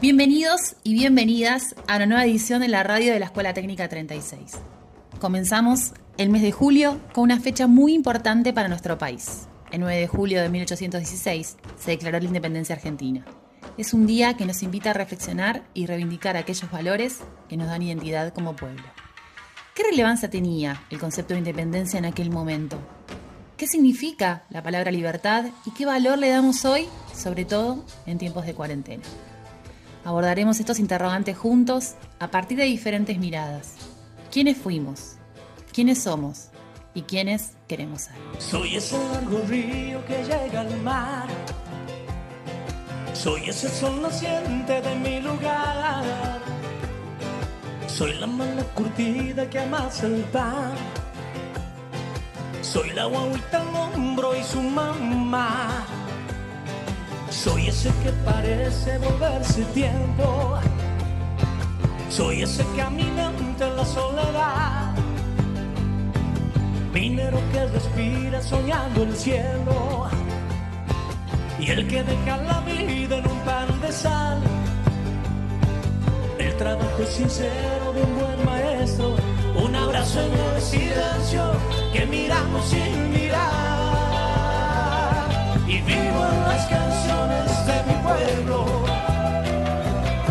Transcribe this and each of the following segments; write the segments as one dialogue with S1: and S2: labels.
S1: Bienvenidos y bienvenidas a una nueva edición de la radio de la Escuela Técnica 36. Comenzamos el mes de julio con una fecha muy importante para nuestro país. El 9 de julio de 1816 se declaró la independencia argentina. Es un día que nos invita a reflexionar y reivindicar aquellos valores que nos dan identidad como pueblo. ¿Qué relevancia tenía el concepto de independencia en aquel momento? ¿Qué significa la palabra libertad y qué valor le damos hoy, sobre todo en tiempos de cuarentena? Abordaremos estos interrogantes juntos a partir de diferentes miradas. ¿Quiénes fuimos? ¿Quiénes somos? ¿Y quiénes queremos ser?
S2: Soy ese largo río que llega al mar. Soy ese sol naciente de mi lugar. Soy la mano curtida que amasa el pan. Soy la guaguita al hombro y su mamá. Soy ese que parece volverse tiempo. Soy ese caminante en la soledad. Minero que respira soñando el cielo. Y el que deja la vida en un pan de sal. El trabajo sincero de un buen maestro. Un abrazo en el silencio que miramos sin mirar y vivo en las canciones de mi pueblo.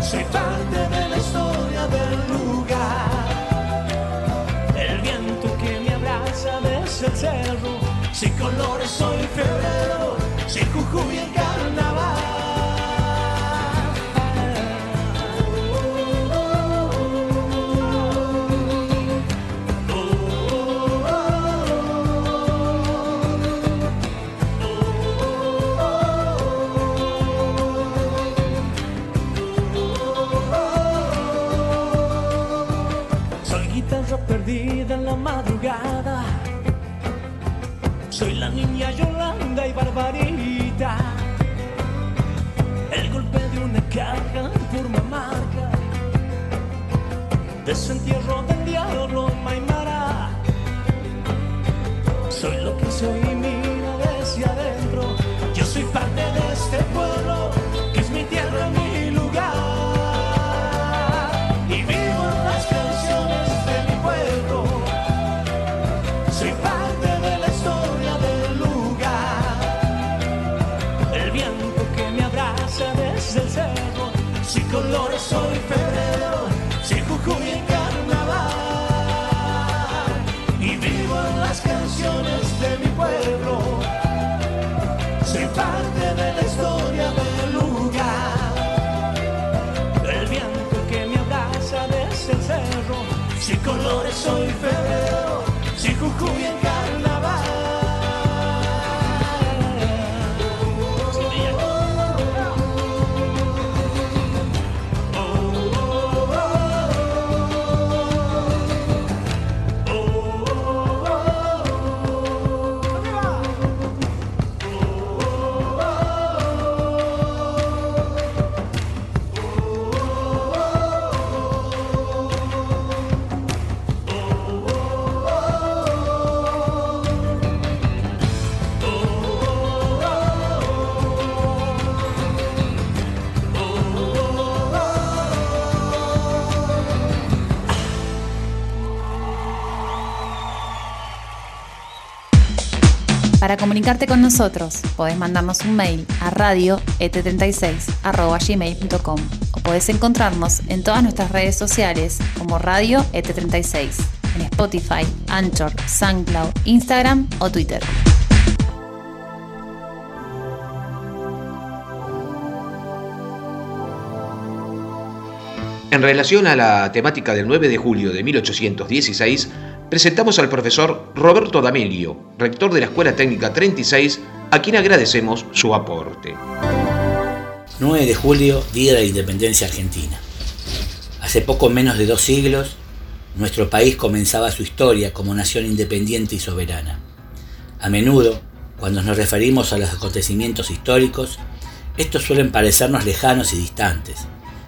S2: Soy parte de la historia del lugar. El viento que me abraza desde el cerro. Sin colores soy febrero, sin Jujuy en Soy la niña Yolanda y Barbarita. El golpe de una caja por marca. Desentierro del diablo Maimara. Colores soy febrero, sin Jujuy
S1: Para comunicarte con nosotros, podés mandarnos un mail a radioet36.gmail.com o podés encontrarnos en todas nuestras redes sociales como Radio ET36, en Spotify, Anchor, SoundCloud, Instagram o Twitter.
S3: En relación a la temática del 9 de julio de 1816, presentamos al profesor Roberto D'Amelio, rector de la Escuela Técnica 36, a quien agradecemos su aporte.
S4: 9 de julio, Día de la Independencia Argentina. Hace poco menos de dos siglos, nuestro país comenzaba su historia como nación independiente y soberana. A menudo, cuando nos referimos a los acontecimientos históricos, estos suelen parecernos lejanos y distantes.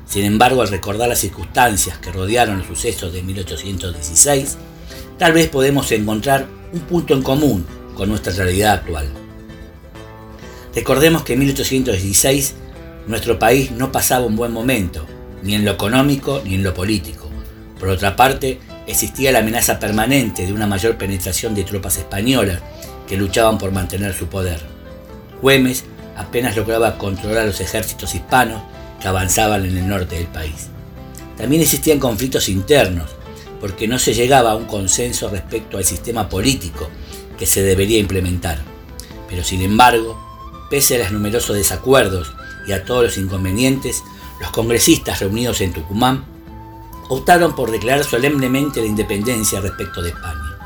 S4: Sin embargo, al recordar las circunstancias que rodearon los sucesos de 1816, tal vez podemos encontrar un punto en común con nuestra realidad actual. Recordemos que en 1816 nuestro país no pasaba un buen momento, ni en lo económico ni en lo político. Por otra parte, existía la amenaza permanente de una mayor penetración de tropas españolas que luchaban por mantener su poder. Güemes apenas lograba controlar los ejércitos hispanos que avanzaban en el norte del país. También existían conflictos internos, porque no se llegaba a un consenso respecto al sistema político que se debería implementar. Pero sin embargo, pese a los numerosos desacuerdos y a todos los inconvenientes, los congresistas reunidos en Tucumán optaron por declarar solemnemente la independencia respecto de España.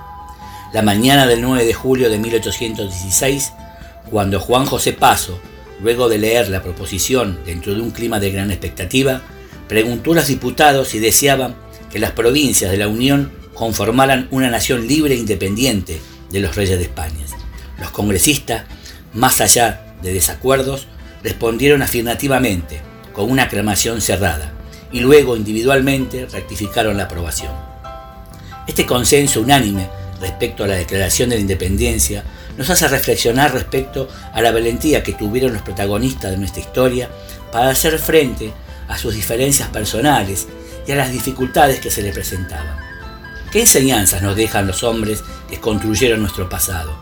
S4: La mañana del 9 de julio de 1816, cuando Juan José Paso, luego de leer la proposición dentro de un clima de gran expectativa, preguntó a los diputados si deseaban las provincias de la Unión conformaran una nación libre e independiente de los reyes de España. Los congresistas, más allá de desacuerdos, respondieron afirmativamente, con una aclamación cerrada, y luego individualmente rectificaron la aprobación. Este consenso unánime respecto a la declaración de la independencia nos hace reflexionar respecto a la valentía que tuvieron los protagonistas de nuestra historia para hacer frente a sus diferencias personales y a las dificultades que se les presentaban. ¿Qué enseñanzas nos dejan los hombres que construyeron nuestro pasado?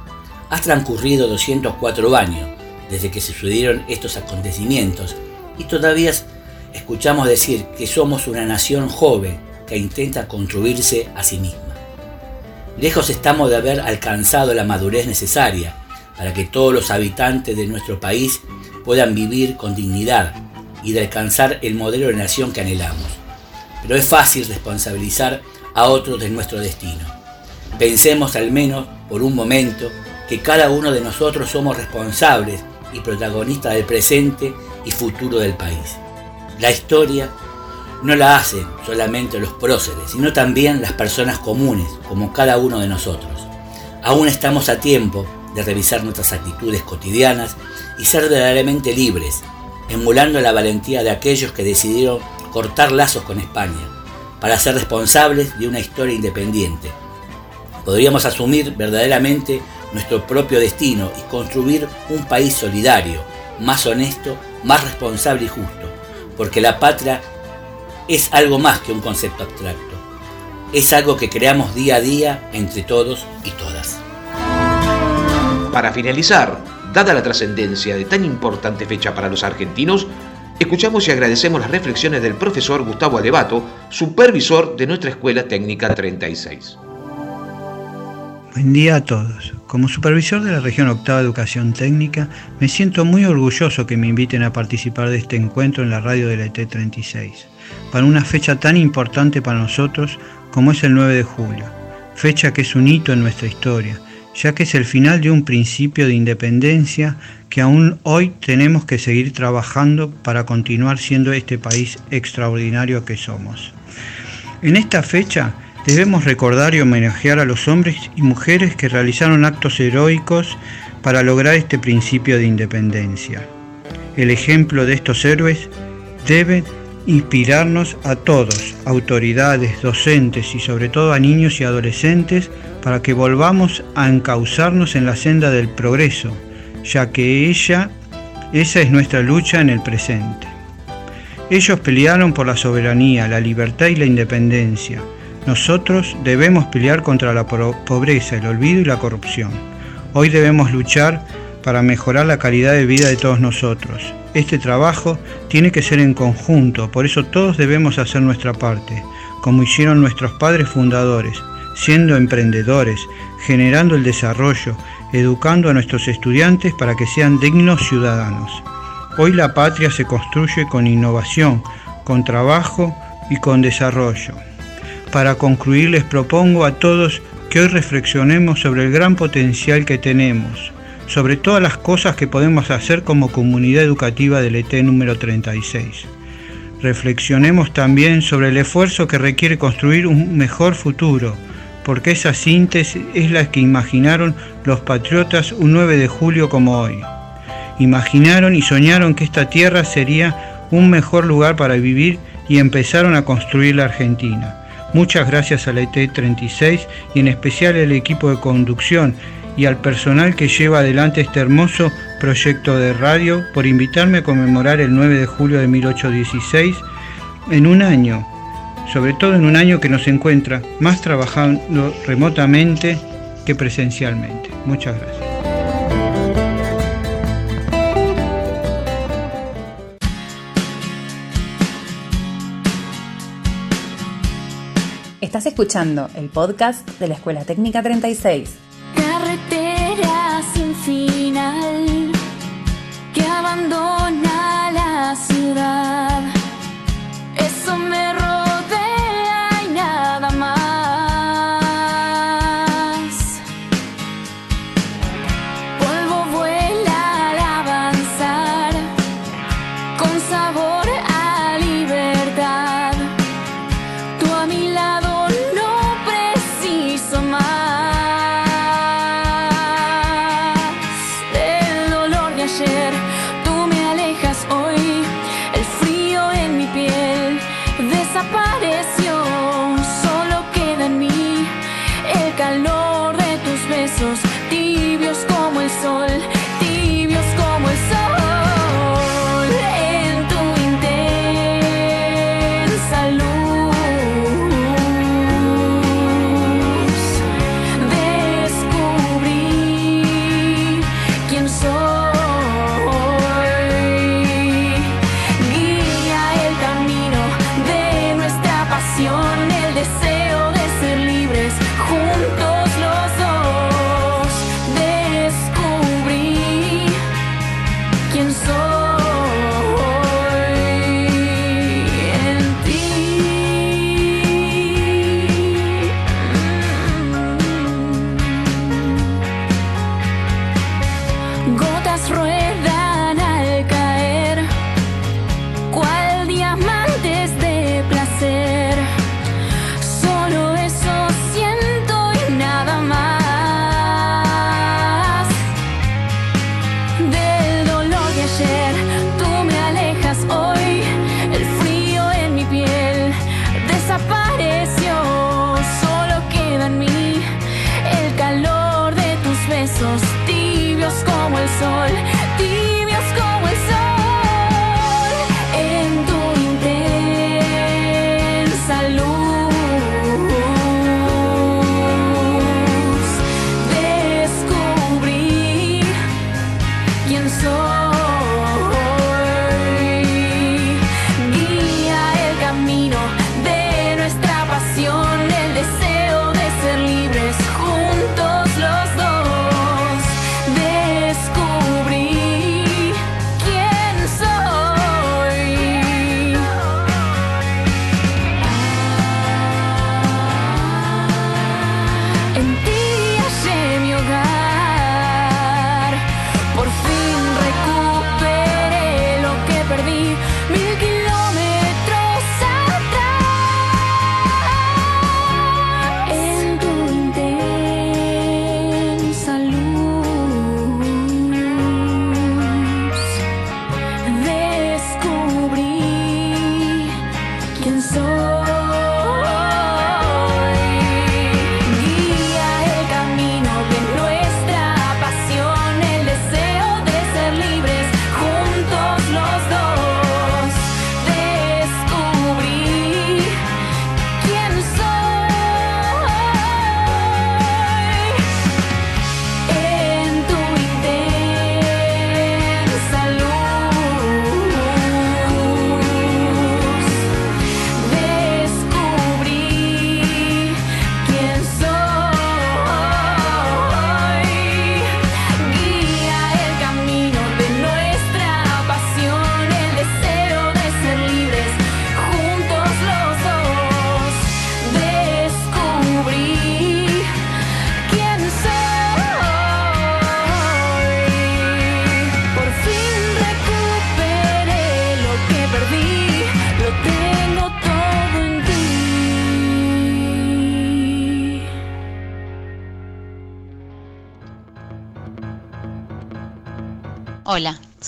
S4: Ha transcurrido 204 años desde que sucedieron estos acontecimientos y todavía escuchamos decir que somos una nación joven que intenta construirse a sí misma. Lejos estamos de haber alcanzado la madurez necesaria para que todos los habitantes de nuestro país puedan vivir con dignidad y de alcanzar el modelo de nación que anhelamos. Pero es fácil responsabilizar a otros de nuestro destino. Pensemos al menos por un momento que cada uno de nosotros somos responsables y protagonistas del presente y futuro del país. La historia no la hacen solamente los próceres, sino también las personas comunes, como cada uno de nosotros. Aún estamos a tiempo de revisar nuestras actitudes cotidianas y ser verdaderamente libres, emulando la valentía de aquellos que decidieron cortar lazos con España, para ser responsables de una historia independiente. Podríamos asumir verdaderamente nuestro propio destino y construir un país solidario, más honesto, más responsable y justo, porque la patria es algo más que un concepto abstracto. Es algo que creamos día a día entre todos y todas.
S3: Para finalizar, dada la trascendencia de tan importante fecha para los argentinos, escuchamos y agradecemos las reflexiones del profesor Gustavo Alevato, supervisor de nuestra Escuela Técnica 36.
S5: Buen día a todos. Como supervisor de la región octava Educación Técnica, me siento muy orgulloso que me inviten a participar de este encuentro en la radio de la ET36, para una fecha tan importante para nosotros como es el 9 de julio, fecha que es un hito en nuestra historia, ya que es el final de un principio de independencia que aún hoy tenemos que seguir trabajando para continuar siendo este país extraordinario que somos. En esta fecha, Debemos recordar y homenajear a los hombres y mujeres que realizaron actos heroicos para lograr este principio de independencia. El ejemplo de estos héroes debe inspirarnos a todos, autoridades, docentes y sobre todo a niños y adolescentes, para que volvamos a encauzarnos en la senda del progreso, ya que ella, esa es nuestra lucha en el presente. Ellos pelearon por la soberanía, la libertad y la independencia nosotros debemos pelear contra la pobreza, el olvido y la corrupción. Hoy debemos luchar para mejorar la calidad de vida de todos nosotros. Este trabajo tiene que ser en conjunto, por eso todos debemos hacer nuestra parte, como hicieron nuestros padres fundadores, siendo emprendedores, generando el desarrollo, educando a nuestros estudiantes para que sean dignos ciudadanos. Hoy la patria se construye con innovación, con trabajo y con desarrollo. Para concluir les propongo a todos que hoy reflexionemos sobre el gran potencial que tenemos, sobre todas las cosas que podemos hacer como comunidad educativa del ET número 36. Reflexionemos también sobre el esfuerzo que requiere construir un mejor futuro, porque esa síntesis es la que imaginaron los patriotas un 9 de julio como hoy. Imaginaron y soñaron que esta tierra sería un mejor lugar para vivir y empezaron a construir la Argentina. Muchas gracias a la ET36 y en especial al equipo de conducción y al personal que lleva adelante este hermoso proyecto de radio por invitarme a conmemorar el 9 de julio de 1816 en un año, sobre todo en un año que nos encuentra más trabajando remotamente que presencialmente. Muchas gracias.
S1: Estás escuchando el podcast de la Escuela Técnica 36
S6: abandona la ciudad.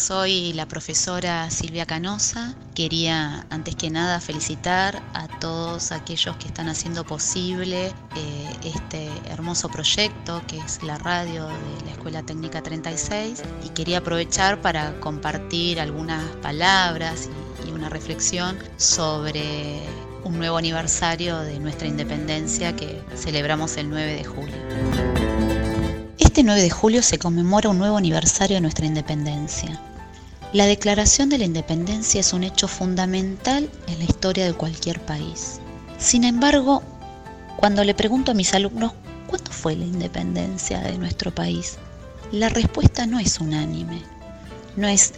S6: Soy
S7: la profesora Silvia Canosa. Quería antes que nada felicitar a todos aquellos que están haciendo posible eh, este hermoso proyecto que es la radio de la Escuela Técnica 36 y quería aprovechar para compartir algunas palabras y, y una reflexión sobre un nuevo aniversario de nuestra independencia que celebramos el 9 de julio. Este 9 de julio se conmemora un nuevo aniversario de nuestra independencia. La declaración de la independencia es un hecho fundamental en la historia de cualquier país. Sin embargo, cuando le pregunto a mis alumnos cuándo fue la independencia de nuestro país, la respuesta no es unánime. No es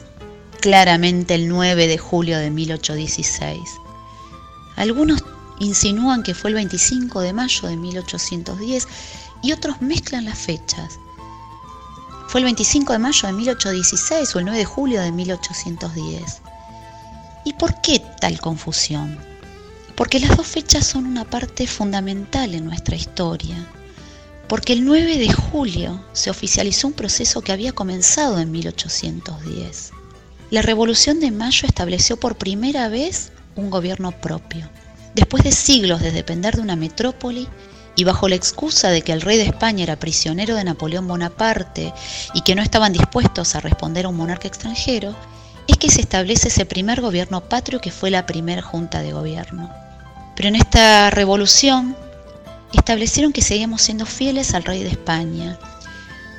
S7: claramente el 9 de julio de 1816. Algunos insinúan que fue el 25 de mayo de 1810 y otros mezclan las fechas. Fue el 25 de mayo de 1816 o el 9 de julio de 1810. ¿Y por qué tal confusión? Porque las dos fechas son una parte fundamental en nuestra historia. Porque el 9 de julio se oficializó un proceso que había comenzado en 1810. La Revolución de Mayo estableció por primera vez un gobierno propio. Después de siglos de depender de una metrópoli, y bajo la excusa de que el rey de España era prisionero de Napoleón Bonaparte y que no estaban dispuestos a responder a un monarca extranjero, es que se establece ese primer gobierno patrio que fue la primera junta de gobierno. Pero en esta revolución establecieron que seguíamos siendo fieles al rey de España,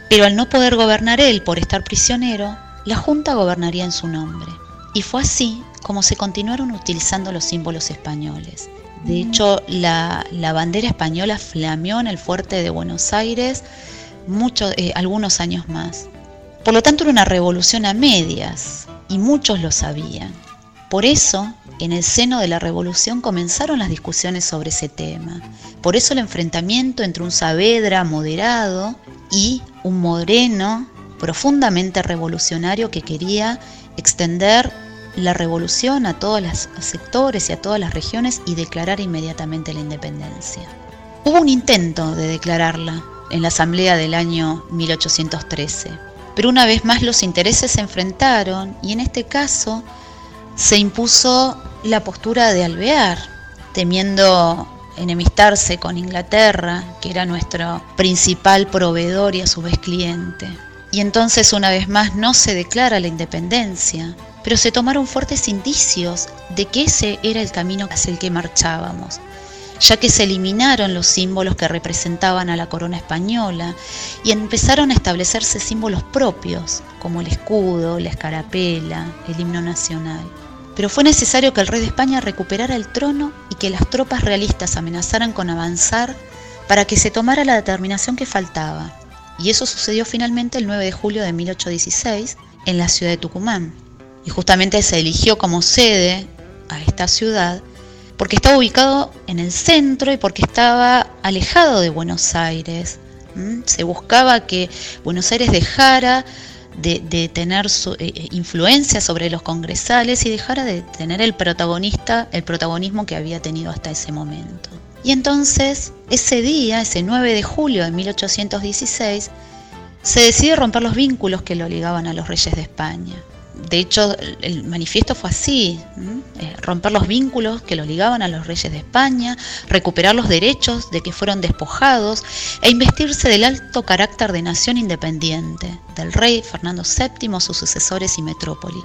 S7: pero al no poder gobernar él por estar prisionero, la junta gobernaría en su nombre. Y fue así como se continuaron utilizando los símbolos españoles. De hecho, la, bandera española flameó en el fuerte de Buenos Aires muchos, eh, algunos años más. Por lo tanto, era una revolución a medias y muchos lo sabían. Por eso, en el seno de la revolución comenzaron las discusiones sobre ese tema. Por eso el enfrentamiento entre un Saavedra moderado y un Moreno profundamente revolucionario que quería extender la revolución a todos los sectores y a todas las regiones y declarar inmediatamente la independencia. Hubo un intento de declararla en la asamblea del año 1813, pero una vez más los intereses se enfrentaron y en este caso se impuso la postura de Alvear, temiendo enemistarse con Inglaterra, que era nuestro principal proveedor y a su vez cliente. Y entonces una vez más no se declara la independencia, pero se tomaron fuertes indicios de que ese era el camino hacia el que marchábamos, ya que se eliminaron los símbolos que representaban a la corona española y empezaron a establecerse símbolos propios, como el escudo, la escarapela, el himno nacional. Pero fue necesario que el rey de España recuperara el trono y que las tropas realistas amenazaran con avanzar para que se tomara la determinación que faltaba. Y eso sucedió finalmente el 9 de julio de 1816 en la ciudad de Tucumán y justamente se eligió como sede a esta ciudad porque estaba ubicado en el centro y porque estaba alejado de Buenos Aires. Se buscaba que Buenos Aires dejara de, tener su, eh, eh, influencia sobre los congresales y dejara de tener el protagonista, el protagonismo que había tenido hasta ese momento. Y entonces, ese día, ese 9 de julio de 1816, se decide romper los vínculos que lo ligaban a los reyes de España de hecho, el manifiesto fue así, eh, romper los vínculos que los ligaban a los reyes de España, recuperar los derechos de que fueron despojados e investirse del alto carácter de nación independiente, del rey Fernando VII, sus sucesores y metrópoli.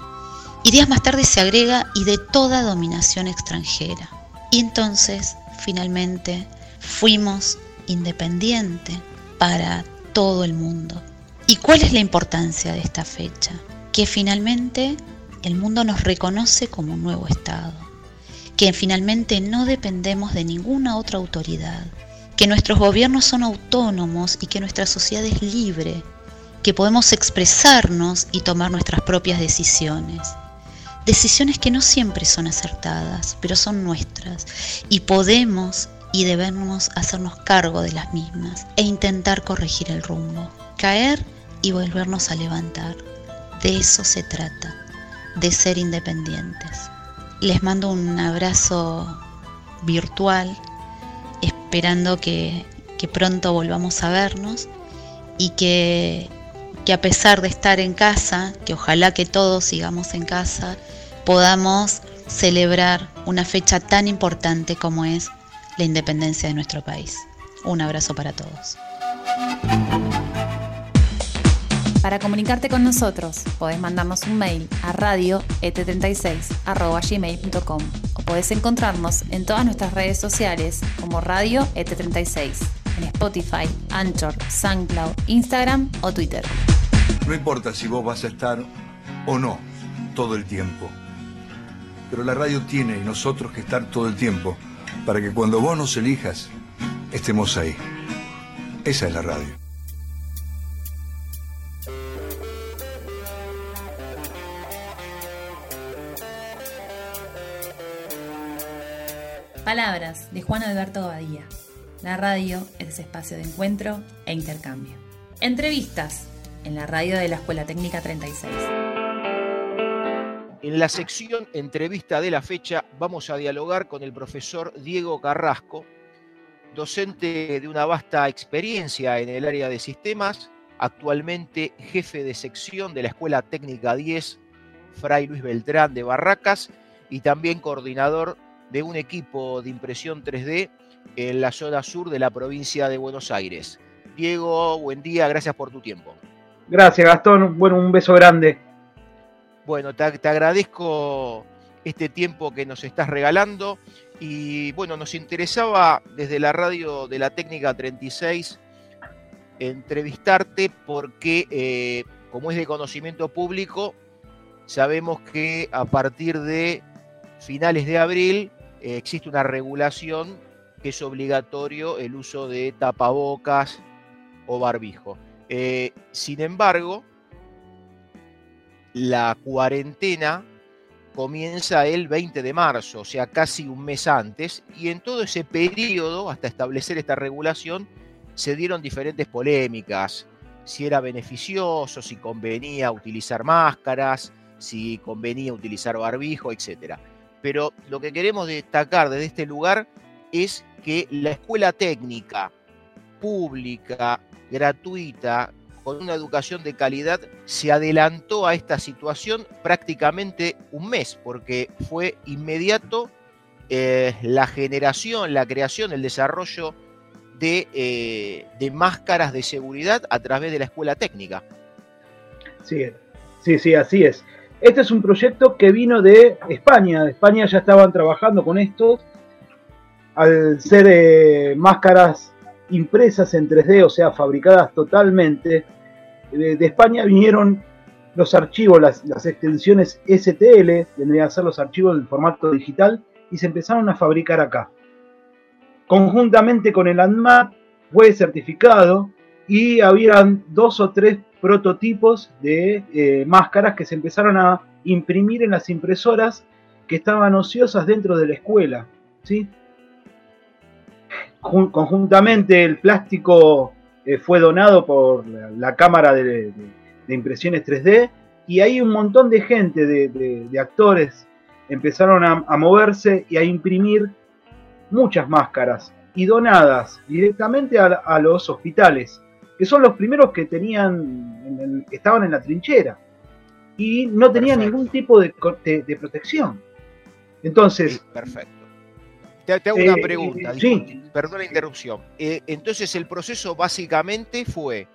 S7: Y días más tarde se agrega y de toda dominación extranjera. Y entonces, finalmente, fuimos independientes para todo el mundo. ¿Y cuál es la importancia de esta fecha? Que finalmente el mundo nos reconoce como un nuevo Estado, que finalmente no dependemos de ninguna otra autoridad, que nuestros gobiernos son autónomos y que nuestra sociedad es libre, que podemos expresarnos y tomar nuestras propias decisiones. Decisiones que no siempre son acertadas, pero son nuestras y podemos y debemos hacernos cargo de las mismas e intentar corregir el rumbo, caer y volvernos a levantar. De eso se trata, de ser independientes. Les mando un abrazo virtual, esperando que, pronto volvamos a vernos y que que a pesar de estar en casa, que ojalá que todos sigamos en casa, podamos celebrar una fecha tan importante como es la independencia de nuestro país. Un abrazo para todos.
S1: Para comunicarte con nosotros, podés mandarnos un mail a radioet36.gmail.com o podés encontrarnos en todas nuestras redes sociales como Radio ET36, en Spotify, Anchor, SoundCloud, Instagram o Twitter.
S8: No importa si vos vas a estar o no todo el tiempo, pero la radio tiene y nosotros que estar todo el tiempo para que cuando vos nos elijas, estemos ahí. Esa es la radio.
S1: Palabras de Juan Alberto Badía. La radio es espacio de encuentro e intercambio. Entrevistas en la radio de la Escuela Técnica 36.
S9: En la sección entrevista de la fecha vamos a dialogar con el profesor Diego Carrasco, docente de una vasta experiencia en el área de sistemas, actualmente jefe de sección de la Escuela Técnica 10, Fray Luis Beltrán de Barracas, y también coordinador de un equipo de impresión 3D en la zona sur de la provincia de Buenos Aires. Diego, buen día, gracias por tu tiempo.
S10: Gracias, Gastón. Bueno, un beso grande.
S9: Bueno, te, te agradezco este tiempo que nos estás regalando y bueno, nos interesaba desde la radio de la técnica 36 entrevistarte porque eh, como es de conocimiento público, sabemos que a partir de finales de abril existe una regulación que es obligatorio el uso de tapabocas o barbijo. Eh, sin embargo, la cuarentena comienza el 20 de marzo, o sea, casi un mes antes, y en todo ese periodo, hasta establecer esta regulación, se dieron diferentes polémicas, si era beneficioso, si convenía utilizar máscaras, si convenía utilizar barbijo, etc. Pero lo que queremos destacar desde este lugar es que la escuela técnica pública, gratuita, con una educación de calidad, se adelantó a esta situación prácticamente un mes, porque fue inmediato eh, la generación, la creación, el desarrollo de, eh, de, máscaras de seguridad a través de la escuela técnica.
S10: Sí, sí, sí, así es. Este es un proyecto que vino de España. España ya estaban trabajando con esto. Al ser eh, máscaras impresas en 3D, o sea, fabricadas totalmente, de, España vinieron los archivos, las, las, extensiones STL, vendrían a ser los archivos en formato digital, y se empezaron a fabricar acá. Conjuntamente con el ANMAT fue certificado y habían dos o tres prototipos de eh, máscaras que se empezaron a imprimir en las impresoras que estaban ociosas dentro de la escuela. ¿sí? Conjuntamente el plástico eh, fue donado por la, Cámara de, Impresiones 3D y ahí un montón de gente, de, actores, empezaron a, moverse y a imprimir muchas máscaras y donadas directamente a, los hospitales, que son los primeros que tenían, en el, estaban en la trinchera y no tenían Perfecto. ningún tipo de, de, de, protección. Entonces.
S9: Sí, perfecto. Te, te hago eh, una pregunta, sí. perdón la interrupción. Eh, entonces, el proceso básicamente fue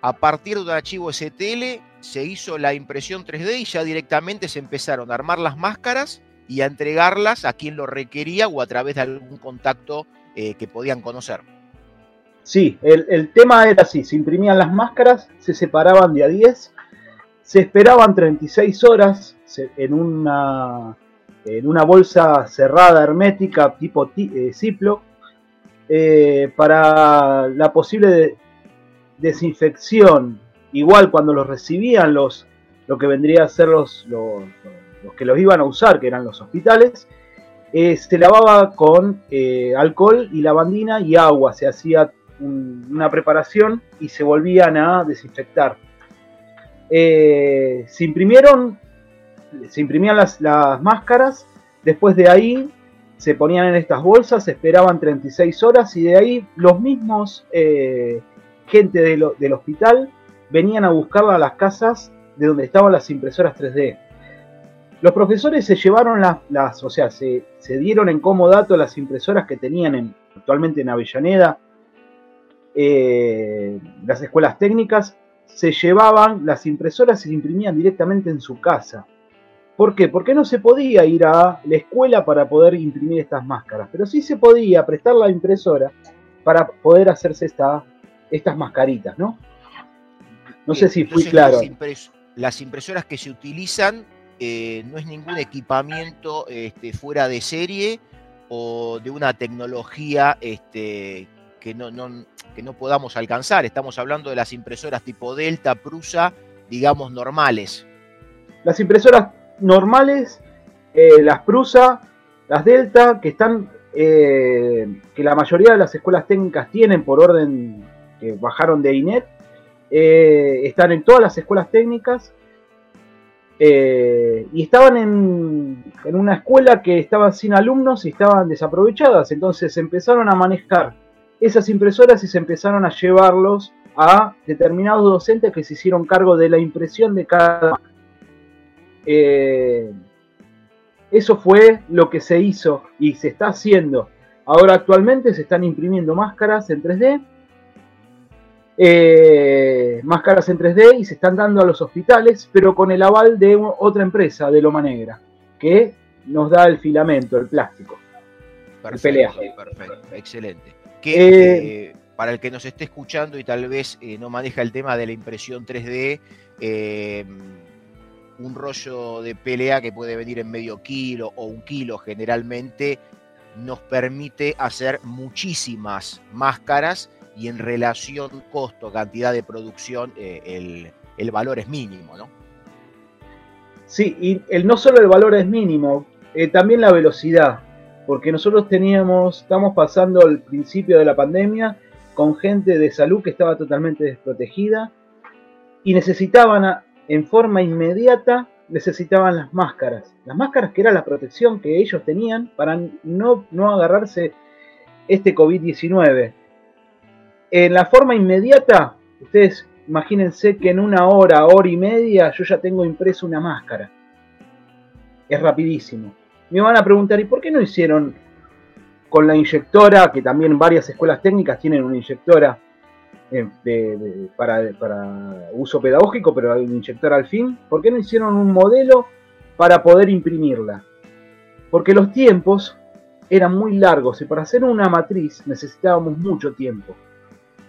S9: a partir de un archivo STL, se hizo la impresión 3D y ya directamente se empezaron a armar las máscaras y a entregarlas a quien lo requería o a través de algún contacto eh, que podían conocer.
S10: Sí, el, el, tema era así, se imprimían las máscaras, se separaban de a 10, se esperaban 36 horas en una, en una bolsa cerrada, hermética, tipo eh, Ziploc, eh, para la posible de, desinfección. Igual cuando los recibían los, lo que vendría a ser los, los, que los iban a usar, que eran los hospitales, eh, se lavaba con eh, alcohol y lavandina y agua, se hacía un, una preparación y se volvían a desinfectar. Eh, se imprimieron, se imprimían las, máscaras, después de ahí se ponían en estas bolsas, esperaban 36 horas y de ahí los mismos eh, gente del hospital venían a buscarla a las casas de donde estaban las impresoras 3D. Los profesores se llevaron las, o sea, se, se dieron en comodato las impresoras que tenían en, actualmente en Avellaneda, eh, las escuelas técnicas, se llevaban las impresoras y se imprimían directamente en su casa. ¿Por qué? Porque no se podía ir a la escuela para poder imprimir estas máscaras, pero sí se podía prestar la impresora para poder hacerse esta, estas mascaritas, ¿no? No sé si fui claro.
S9: Las, impres- las impresoras que se utilizan eh, no es ningún equipamiento este, fuera de serie o de una tecnología este, que, no, que no podamos alcanzar. Estamos hablando de las impresoras tipo Delta, Prusa, digamos normales.
S10: Las impresoras normales, eh, las Prusa, las Delta, que están, eh, que la mayoría de las escuelas técnicas tienen por orden que bajaron de INET, eh, están en todas las escuelas técnicas y estaban en, en una escuela que estaba sin alumnos y estaban desaprovechadas, entonces empezaron a manejar esas impresoras y se empezaron a llevarlos a determinados docentes que se hicieron cargo de la impresión de cada eh, eso fue lo que se hizo y se está haciendo. Ahora actualmente se están imprimiendo máscaras en 3D, eh, máscaras en 3D y se están dando a los hospitales, pero con el aval de otra empresa, de Loma Negra, que nos da el filamento, el plástico. pelea.
S9: perfecto, excelente. Que
S10: Eh,
S9: eh, para el que nos esté escuchando y tal vez eh, no maneja el tema de la impresión 3D, eh, un rollo de PLA que puede venir en medio kilo o un kilo generalmente nos permite hacer muchísimas máscaras y en relación costo-cantidad de producción el, el valor es mínimo, ¿no?
S10: Sí, y el, no solo el valor es mínimo, eh, también la velocidad, porque nosotros teníamos, estamos pasando el principio de la pandemia con gente de salud que estaba totalmente desprotegida y necesitaban en forma inmediata, necesitaban las máscaras, las máscaras que era la protección que ellos tenían para no, no agarrarse este COVID-19. En la forma inmediata, ustedes imagínense que en una hora, hora y media, yo ya tengo impreso una máscara. Es rapidísimo. Me van a preguntar, ¿y por qué no hicieron con la inyectora, que también varias escuelas técnicas tienen una inyectora eh, para uso pedagógico, pero hay una inyectora al fin? ¿Por qué no hicieron un modelo para poder imprimirla? Porque los tiempos eran muy largos y para hacer una matriz necesitábamos mucho tiempo.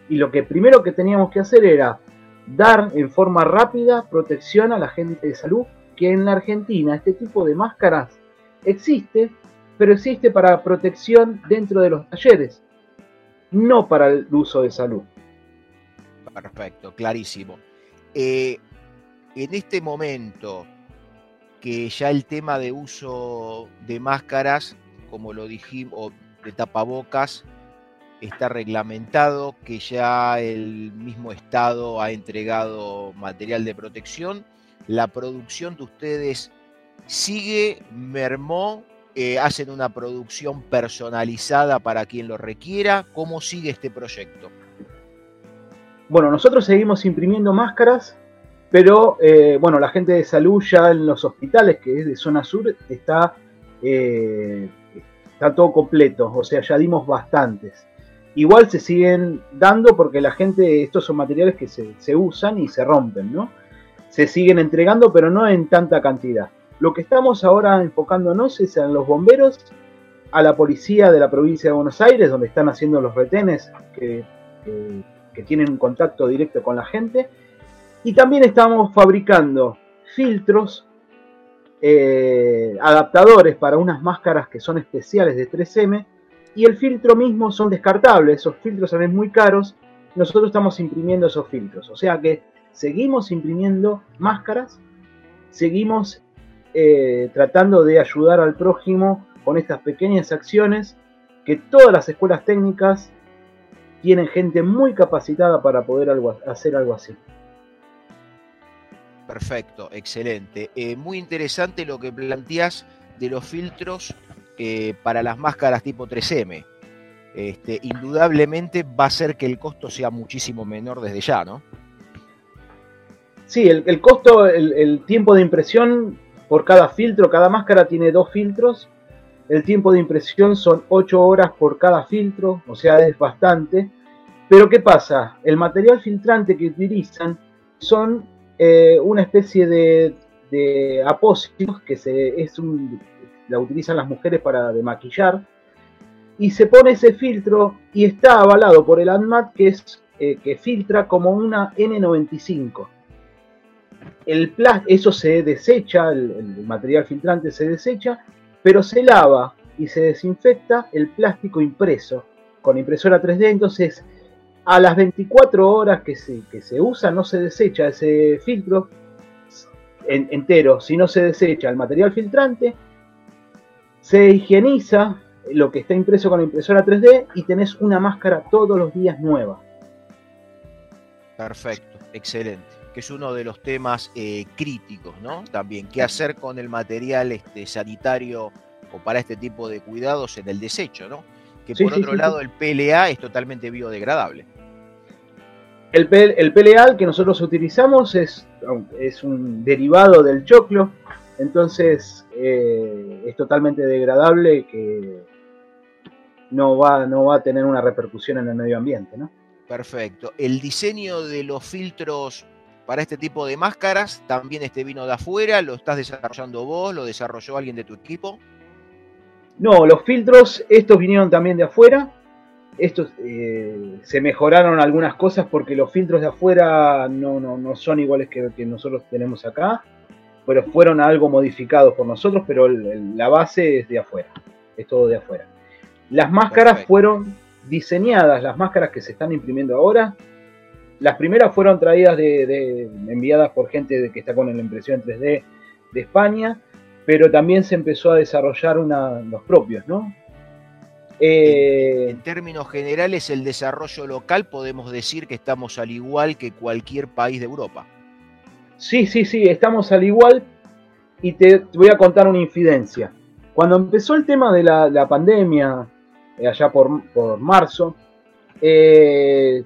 S10: Y lo que primero que teníamos que hacer era dar en forma rápida protección a la gente de salud, que en la Argentina este tipo de máscaras existe, pero existe para protección dentro de los talleres, no para el uso de salud.
S9: Perfecto, clarísimo. Eh, en este momento que ya el tema de uso de máscaras, como lo dijimos, o de tapabocas, está reglamentado, que ya el mismo Estado ha entregado material de protección, la producción de ustedes sigue, mermó, eh, hacen una producción personalizada para quien lo requiera. ¿Cómo sigue este proyecto?
S10: Bueno, nosotros seguimos imprimiendo máscaras, pero eh, bueno, la gente de salud ya en los hospitales, que es de zona sur, está, eh, está todo completo, o sea, ya dimos bastantes. Igual se siguen dando porque la gente, estos son materiales que se, se usan y se rompen, ¿no? Se siguen entregando, pero no en tanta cantidad. Lo que estamos ahora enfocándonos es en los bomberos, a la policía de la provincia de Buenos Aires, donde están haciendo los retenes que, tienen un contacto directo con la gente. Y también estamos fabricando filtros, eh, adaptadores para unas máscaras que son especiales de 3M. Y el filtro mismo son descartables, esos filtros salen muy caros. Nosotros estamos imprimiendo esos filtros. O sea que seguimos imprimiendo máscaras, seguimos eh, tratando de ayudar al prójimo con estas pequeñas acciones que todas las escuelas técnicas tienen gente muy capacitada para poder algo- hacer algo así.
S9: Perfecto, excelente. Eh, muy interesante lo que planteas de los filtros eh, para las máscaras tipo 3M. Este, indudablemente va a ser que el costo sea muchísimo menor desde ya, ¿no?
S10: Sí, el, el costo, el, el tiempo de impresión por cada filtro, cada máscara tiene dos filtros. El tiempo de impresión son 8 horas por cada filtro, o sea, es bastante. Pero ¿qué pasa? El material filtrante que utilizan son eh, una especie de, de apósitos que se, es un, la utilizan las mujeres para demaquillar. Y se pone ese filtro y está avalado por el ANMAT que, es, eh, que filtra como una N95 el eso se desecha, el, el material filtrante se desecha, pero se lava y se desinfecta el plástico impreso con impresora 3D. Entonces, a las 24 horas que se, que se usa, no se desecha ese filtro en- entero, sino se desecha el material filtrante, se higieniza lo que está impreso con la impresora 3D y tenés una máscara todos los días nueva.
S9: Perfecto, excelente. Que es uno de los temas eh, críticos, ¿no? También, ¿qué hacer con el material este, sanitario o para este tipo de cuidados en el desecho, ¿no? Que
S10: Sí,
S9: por
S10: sí,
S9: otro
S10: sí,
S9: lado el PLA es totalmente biodegradable.
S10: El PLA que nosotros utilizamos es, es un derivado del choclo, entonces eh, es totalmente degradable que no va, no va a tener una repercusión en el medio ambiente. ¿no?
S9: Perfecto. El diseño de los filtros para este tipo de máscaras también este vino de afuera, lo estás desarrollando vos, lo desarrolló alguien de tu equipo.
S10: No, los filtros, estos vinieron también de afuera. Estos eh, se mejoraron algunas cosas porque los filtros de afuera no, no, no son iguales que, que nosotros tenemos acá, pero fueron algo modificados por nosotros, pero el- el- la base es de afuera, es todo de afuera. Las máscaras
S9: Perfecto.
S10: fueron diseñadas, las máscaras que se están imprimiendo ahora, las primeras fueron traídas de, de- enviadas por gente de- que está con la impresión 3D de España, pero también se empezó a desarrollar una, los propios, ¿no? Eh,
S9: En términos generales, el desarrollo local podemos decir que estamos al igual que cualquier país de Europa.
S10: sí, sí, sí, estamos al igual y te, te voy a contar una infidencia. Cuando empezó el tema de la, la pandemia, eh, allá por, por marzo, eh,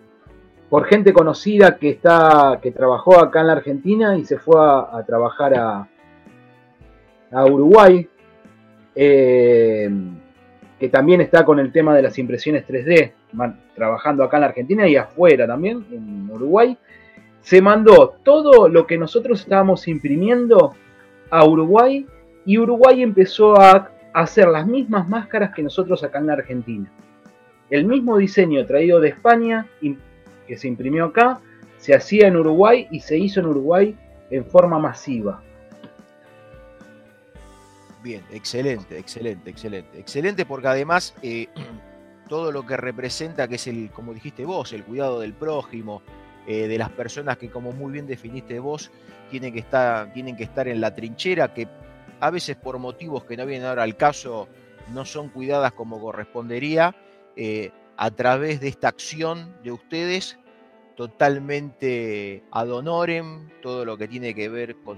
S10: por gente conocida que, está, que trabajó acá en la Argentina y se fue a, trabajar a, a Uruguay, eh, que también está con el tema de las impresiones 3D, man- trabajando acá en la Argentina y afuera también, en Uruguay, se mandó todo lo que nosotros estábamos imprimiendo a Uruguay y Uruguay empezó a hacer las mismas máscaras que nosotros acá en la Argentina. El mismo diseño traído de España, que se imprimió acá, se hacía en Uruguay y se hizo en Uruguay en forma masiva.
S9: Bien, excelente, excelente, excelente. Excelente porque además eh, todo lo que representa, que es el, como dijiste vos, el cuidado del prójimo, eh, de las personas que como muy bien definiste vos, tienen que, estar, tienen que estar en la trinchera, que a veces por motivos que no vienen ahora al caso, no son cuidadas como correspondería, eh, a través de esta acción de ustedes, totalmente ad honorem, todo lo que tiene que ver con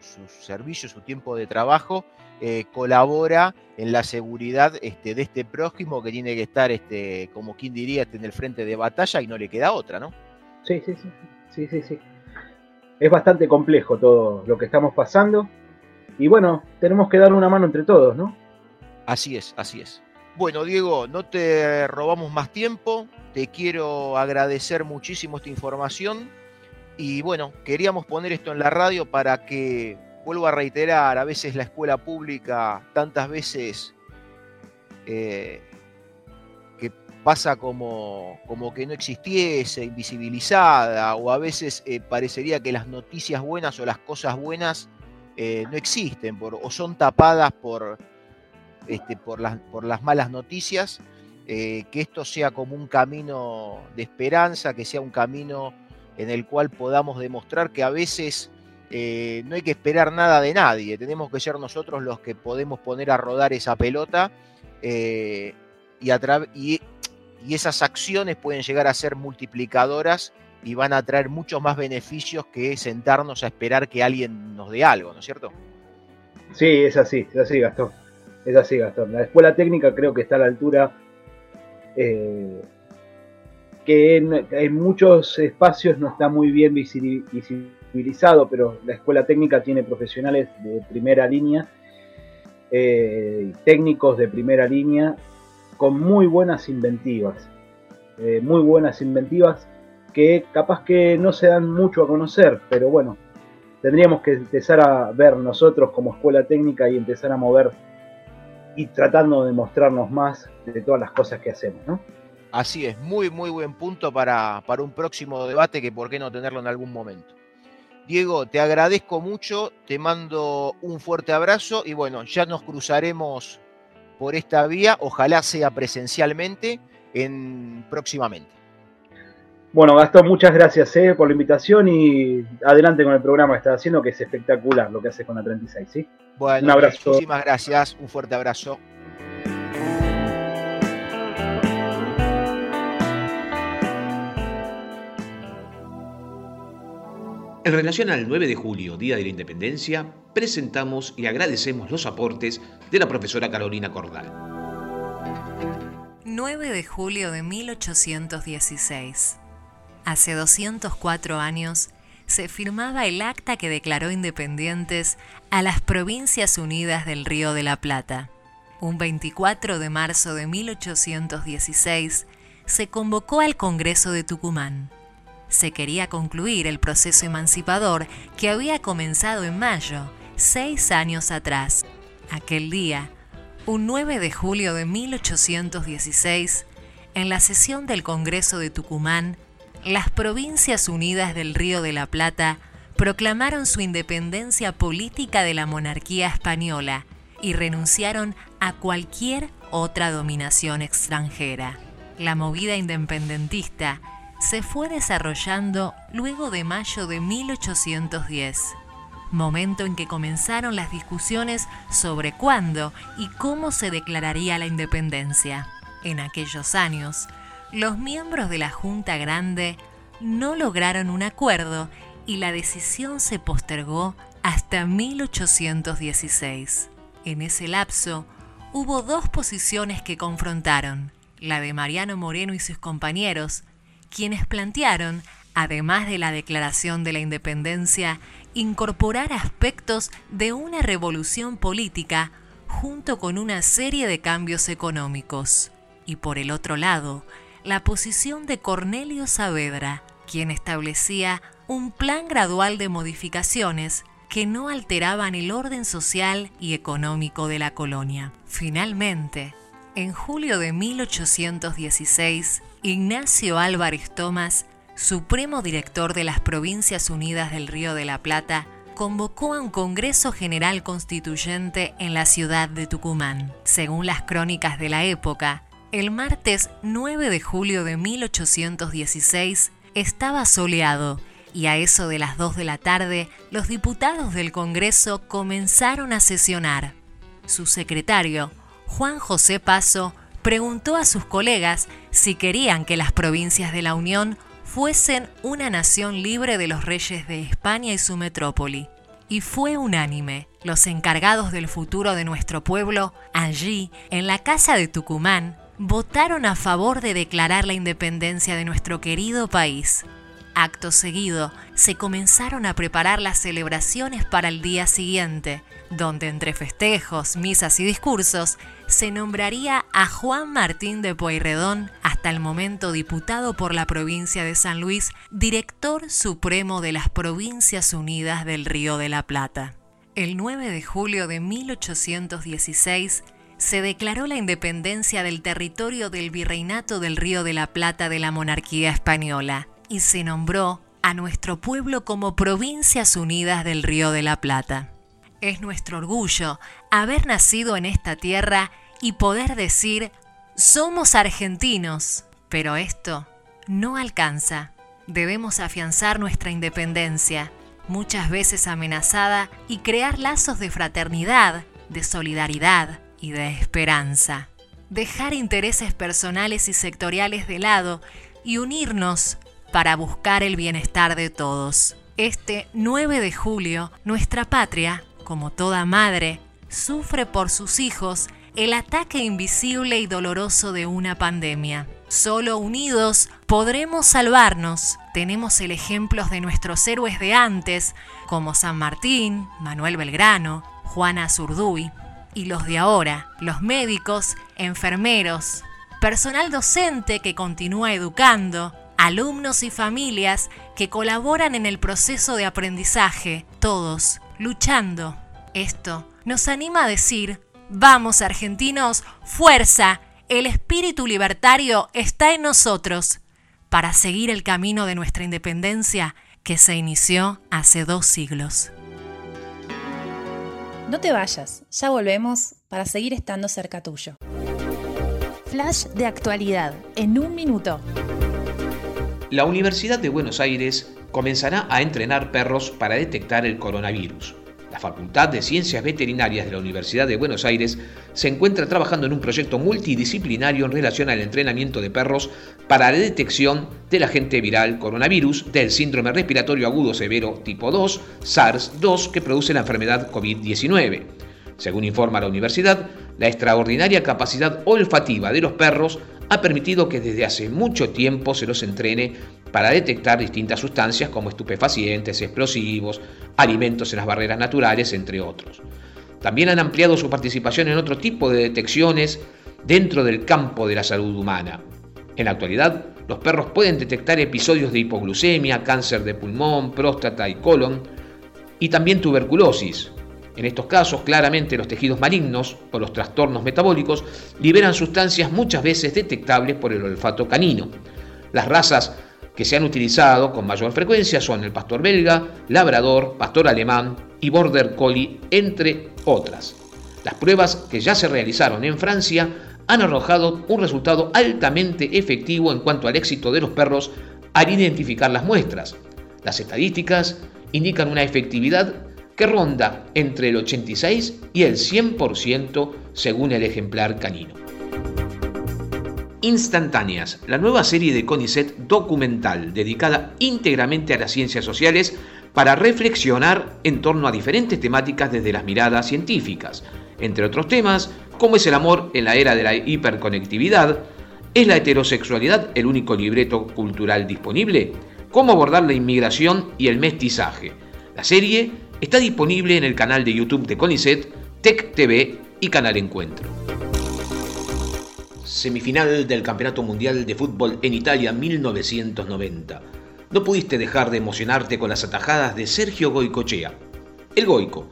S9: su servicio, su tiempo de trabajo, eh, colabora en la seguridad este, de este prójimo que tiene que estar, este, como quien diría, este, en el frente de batalla y no le queda otra, ¿no?
S10: Sí, sí, sí, sí, sí, sí. Es bastante complejo todo lo que estamos pasando y bueno, tenemos que darle una mano entre todos, ¿no?
S9: Así es, así es. Bueno, Diego, no te robamos más tiempo, te quiero agradecer muchísimo esta información. Y bueno, queríamos poner esto en la radio para que, vuelvo a reiterar, a veces la escuela pública tantas veces eh, que pasa como, como que no existiese, invisibilizada, o a veces eh, parecería que las noticias buenas o las cosas buenas eh, no existen o son tapadas por, este, por, las, por las malas noticias, eh, que esto sea como un camino de esperanza, que sea un camino en el cual podamos demostrar que a veces eh, no hay que esperar nada de nadie, tenemos que ser nosotros los que podemos poner a rodar esa pelota eh, y, y, y esas acciones pueden llegar a ser multiplicadoras y van a traer muchos más beneficios que sentarnos a esperar que alguien nos dé algo, ¿no es cierto?
S10: Sí, es así, es así, Gastón. Es así, Gastón. La escuela técnica creo que está a la altura que en, muchos espacios no está muy bien visibili- civilizado, pero la escuela técnica tiene profesionales de primera línea, eh, técnicos de primera línea, con muy buenas inventivas, eh, muy buenas inventivas que capaz que no se dan mucho a conocer, pero bueno, tendríamos que empezar a ver nosotros como escuela técnica y empezar a mover y tratando de mostrarnos más de todas las cosas que hacemos, ¿no?
S9: Así es, muy, muy buen punto para, para un próximo debate que por qué no tenerlo en algún momento. Diego, te agradezco mucho, te mando un fuerte abrazo y bueno, ya nos cruzaremos por esta vía, ojalá sea presencialmente en, próximamente.
S10: Bueno, Gastón, muchas gracias eh, por la invitación y adelante con el programa que estás haciendo, que es espectacular lo que haces con la 36, ¿sí?
S9: Bueno,
S10: Un abrazo.
S9: muchísimas gracias, un fuerte abrazo.
S3: En relación al 9 de julio, Día de la Independencia, presentamos y agradecemos los aportes de la profesora Carolina Cordal.
S11: 9 de julio de 1816. Hace 204 años se firmaba el acta que declaró independientes a las Provincias Unidas del Río de la Plata. Un 24 de marzo de 1816 se convocó al Congreso de Tucumán. Se quería concluir el proceso emancipador que había comenzado en mayo, seis años atrás. Aquel día, un 9 de julio de 1816, en la sesión del Congreso de Tucumán, las Provincias Unidas del Río de la Plata proclamaron su independencia política de la monarquía española y renunciaron a cualquier otra dominación extranjera. La movida independentista se fue desarrollando luego de mayo de 1810, momento en que comenzaron las discusiones sobre cuándo y cómo se declararía la independencia. En aquellos años, los miembros de la Junta Grande no lograron un acuerdo y la decisión se postergó hasta 1816. En ese lapso, hubo dos posiciones que confrontaron, la de Mariano Moreno y sus compañeros, quienes plantearon, además de la declaración de la independencia, incorporar aspectos de una revolución política junto con una serie de cambios económicos. Y por el otro lado, la posición de Cornelio Saavedra, quien establecía un plan gradual de modificaciones que no alteraban el orden social y económico de la colonia. Finalmente, en julio de 1816, Ignacio Álvarez Tomás, supremo director de las Provincias Unidas del Río de la Plata, convocó a un Congreso General Constituyente en la ciudad de Tucumán. Según las crónicas de la época, el martes 9 de julio de 1816 estaba soleado y a eso de las 2 de la tarde los diputados del Congreso comenzaron a sesionar. Su secretario, Juan José Paso, preguntó a sus colegas si querían que las provincias de la Unión fuesen una nación libre de los reyes de España y su metrópoli. Y fue unánime. Los encargados del futuro de nuestro pueblo, allí, en la casa de Tucumán, votaron a favor de declarar la independencia de nuestro querido país. Acto seguido, se comenzaron a preparar las celebraciones para el día siguiente, donde entre festejos, misas y discursos, se nombraría a Juan Martín de Pueyrredón, hasta el momento diputado por la provincia de San Luis, director supremo de las Provincias Unidas del Río de la Plata. El 9 de julio de 1816 se declaró la independencia del territorio del Virreinato del Río de la Plata de la monarquía española y se nombró a nuestro pueblo como Provincias Unidas del Río de la Plata. Es nuestro orgullo haber nacido en esta tierra y poder decir, somos argentinos, pero esto no alcanza. Debemos afianzar nuestra independencia, muchas veces amenazada, y crear lazos de fraternidad, de solidaridad y de esperanza. Dejar intereses personales y sectoriales de lado y unirnos para buscar el bienestar de todos. Este 9 de julio, nuestra patria, como toda madre, sufre por sus hijos el ataque invisible y doloroso de una pandemia. Solo unidos podremos salvarnos. Tenemos el ejemplo de nuestros héroes de antes, como San Martín, Manuel Belgrano, Juana Zurduy, y los de ahora, los médicos, enfermeros, personal docente que continúa educando, alumnos y familias que colaboran en el proceso de aprendizaje, todos luchando. Esto nos anima a decir, vamos argentinos, fuerza, el espíritu libertario está en nosotros para seguir el camino de nuestra independencia que se inició hace dos siglos.
S1: No te vayas, ya volvemos para seguir estando cerca tuyo. Flash de actualidad, en un minuto.
S3: La Universidad de Buenos Aires comenzará a entrenar perros para detectar el coronavirus. La Facultad de Ciencias Veterinarias de la Universidad de Buenos Aires se encuentra trabajando en un proyecto multidisciplinario en relación al entrenamiento de perros para la detección del agente viral coronavirus del síndrome respiratorio agudo severo tipo 2, SARS-2, que produce la enfermedad COVID-19. Según informa la universidad, la extraordinaria capacidad olfativa de los perros ha permitido que desde hace mucho tiempo se los entrene para detectar distintas sustancias como estupefacientes, explosivos, alimentos en las barreras naturales, entre otros. También han ampliado su participación en otro tipo de detecciones dentro del campo de la salud humana. En la actualidad, los perros pueden detectar episodios de hipoglucemia, cáncer de pulmón, próstata y colon, y también tuberculosis, en estos casos, claramente los tejidos malignos o los trastornos metabólicos liberan sustancias muchas veces detectables por el olfato canino. Las razas que se han utilizado con mayor frecuencia son el pastor belga, labrador, pastor alemán y border collie, entre otras. Las pruebas que ya se realizaron en Francia han arrojado un resultado altamente efectivo en cuanto al éxito de los perros al identificar las muestras. Las estadísticas indican una efectividad que ronda entre el 86 y el 100% según el ejemplar canino. Instantáneas, la nueva serie de CONICET documental dedicada íntegramente a las ciencias sociales para reflexionar en torno a diferentes temáticas desde las miradas científicas, entre otros temas como es el amor en la era de la hiperconectividad, ¿es la heterosexualidad el único libreto cultural disponible? ¿Cómo abordar la inmigración y el mestizaje? La serie está disponible en el canal de YouTube de CONICET, Tech TV y Canal Encuentro. Semifinal del Campeonato Mundial de Fútbol en Italia 1990. No pudiste dejar de emocionarte con las atajadas de Sergio Goicochea. El Goico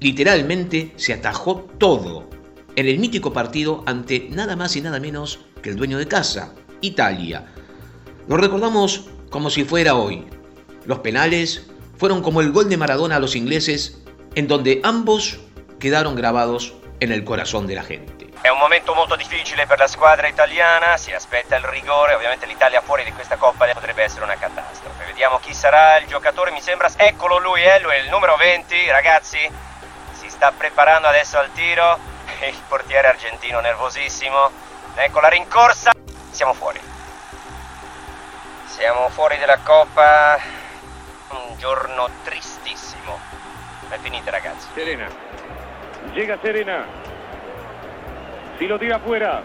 S3: literalmente se atajó todo en el mítico partido ante nada más y nada menos que el dueño de casa, Italia. Lo recordamos como si fuera hoy. Los penales fueron como el gol de Maradona a los ingleses, en donde ambos quedaron grabados en el corazón de la gente.
S12: È un momento molto difficile per la squadra italiana, si aspetta il rigore, ovviamente l'Italia fuori di questa coppa potrebbe essere una catastrofe. Vediamo chi sarà il giocatore, mi sembra, eccolo lui, eh, lui è il numero 20, ragazzi, si sta preparando adesso al tiro, il portiere argentino nervosissimo, ecco la rincorsa, siamo fuori. Siamo fuori della coppa, un giorno tristissimo. È finita ragazzi.
S13: Serena. Llega Serena. Si lo tira afuera.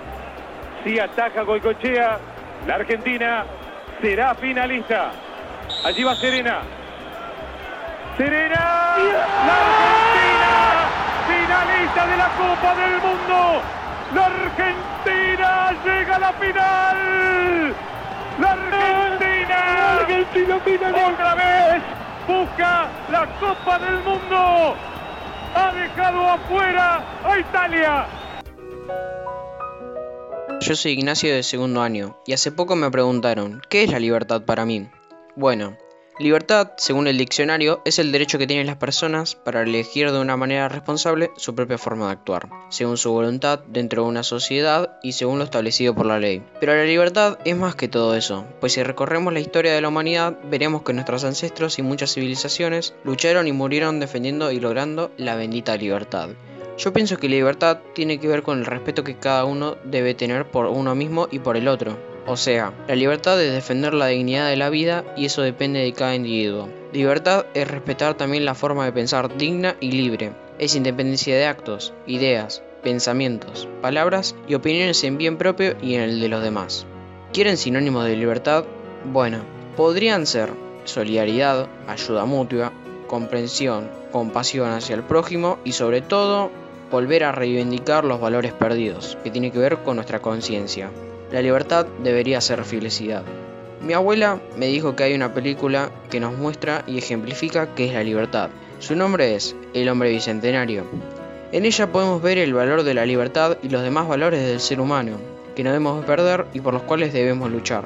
S13: Si ataca Goicochea. La Argentina será finalista. Allí va Serena. Serena. La Argentina. Finalista de la Copa del Mundo. La Argentina llega a la final. La Argentina. La Argentina finalista. Otra vez busca la Copa del Mundo. Ha dejado afuera a Italia.
S14: Yo soy Ignacio de segundo año y hace poco me preguntaron, ¿qué es la libertad para mí? Bueno, libertad, según el diccionario, es el derecho que tienen las personas para elegir de una manera responsable su propia forma de actuar, según su voluntad dentro de una sociedad y según lo establecido por la ley. Pero la libertad es más que todo eso, pues si recorremos la historia de la humanidad, veremos que nuestros ancestros y muchas civilizaciones lucharon y murieron defendiendo y logrando la bendita libertad. Yo pienso que libertad tiene que ver con el respeto que cada uno debe tener por uno mismo y por el otro. O sea, la libertad es defender la dignidad de la vida y eso depende de cada individuo. Libertad es respetar también la forma de pensar digna y libre. Es independencia de actos, ideas, pensamientos, palabras y opiniones en bien propio y en el de los demás. ¿Quieren sinónimos de libertad? Bueno, podrían ser solidaridad, ayuda mutua, comprensión, compasión hacia el prójimo y sobre todo volver a reivindicar los valores perdidos, que tiene que ver con nuestra conciencia. La libertad debería ser felicidad. Mi abuela me dijo que hay una película que nos muestra y ejemplifica qué es la libertad. Su nombre es El hombre bicentenario. En ella podemos ver el valor de la libertad y los demás valores del ser humano, que no debemos perder y por los cuales debemos luchar,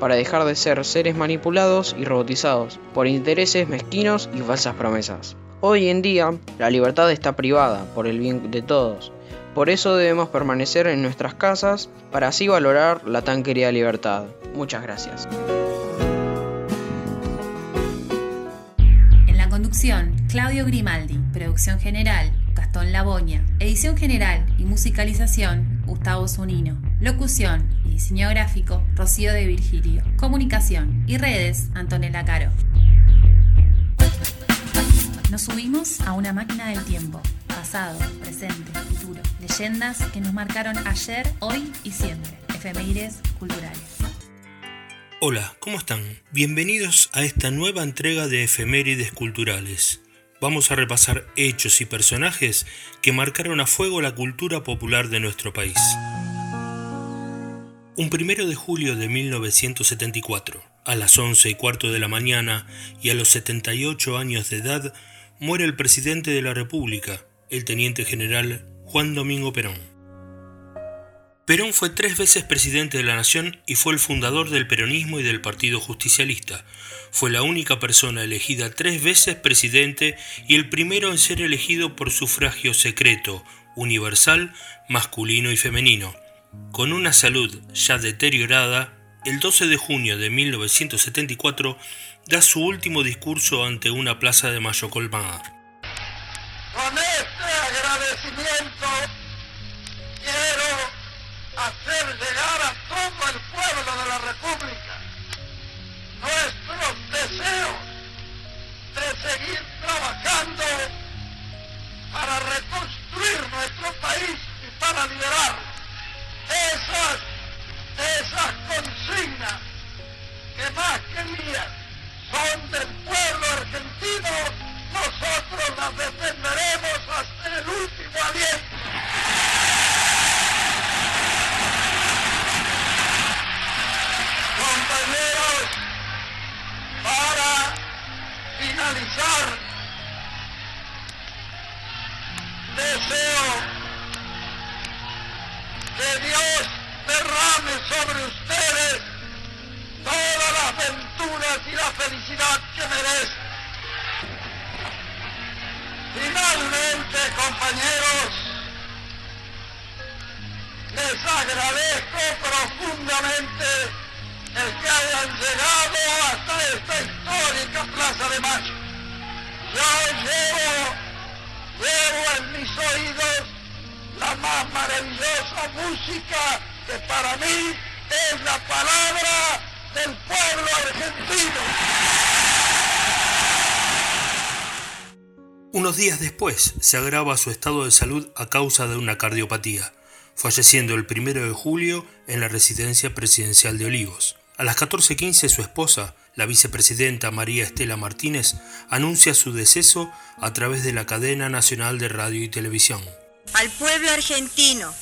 S14: para dejar de ser seres manipulados y robotizados por intereses mezquinos y falsas promesas. Hoy en día, la libertad está privada por el bien de todos. Por eso debemos permanecer en nuestras casas para así valorar la tan querida libertad. Muchas gracias.
S1: En la conducción, Claudio Grimaldi. Producción general, Gastón Laboña. Edición general y musicalización, Gustavo Zunino. Locución y diseño gráfico, Rocío de Virgilio. Comunicación y redes, Antonella Caro. Nos subimos a una máquina del tiempo. Pasado, presente, futuro. Leyendas que nos marcaron ayer, hoy y siempre. Efemérides culturales.
S15: Hola, ¿cómo están? Bienvenidos a esta nueva entrega de Efemérides Culturales. Vamos a repasar hechos y personajes que marcaron a fuego la cultura popular de nuestro país. Un primero de julio de 1974, a las 11 y cuarto de la mañana y a los 78 años de edad, muere el presidente de la República, el teniente general Juan Domingo Perón. Perón fue tres veces presidente de la Nación y fue el fundador del peronismo y del Partido Justicialista. Fue la única persona elegida tres veces presidente y el primero en ser elegido por sufragio secreto, universal, masculino y femenino. Con una salud ya deteriorada, el 12 de junio de 1974 da su último discurso ante una plaza de Mayo colmada.
S16: Con este agradecimiento quiero hacer llegar a todo el pueblo de la República nuestros deseos de seguir trabajando para reconstruir nuestro país y para liberar esas, esas consignas que más que mías son del pueblo argentino, nosotros las defenderemos hasta el último aliento. Compañeros, para finalizar, deseo que Dios derrame sobre ustedes todas las venturas y la felicidad que merecen. Finalmente, compañeros, les agradezco profundamente el que hayan llegado hasta esta histórica Plaza de Mayo. Yo llevo, llevo en mis oídos la más maravillosa música que para mí es la palabra del pueblo argentino.
S15: Unos días después se agrava su estado de salud a causa de una cardiopatía, falleciendo el 1 de julio en la residencia presidencial de Olivos. A las 14.15 su esposa, la vicepresidenta María Estela Martínez, anuncia su deceso a través de la cadena nacional de radio y televisión.
S17: Al pueblo argentino,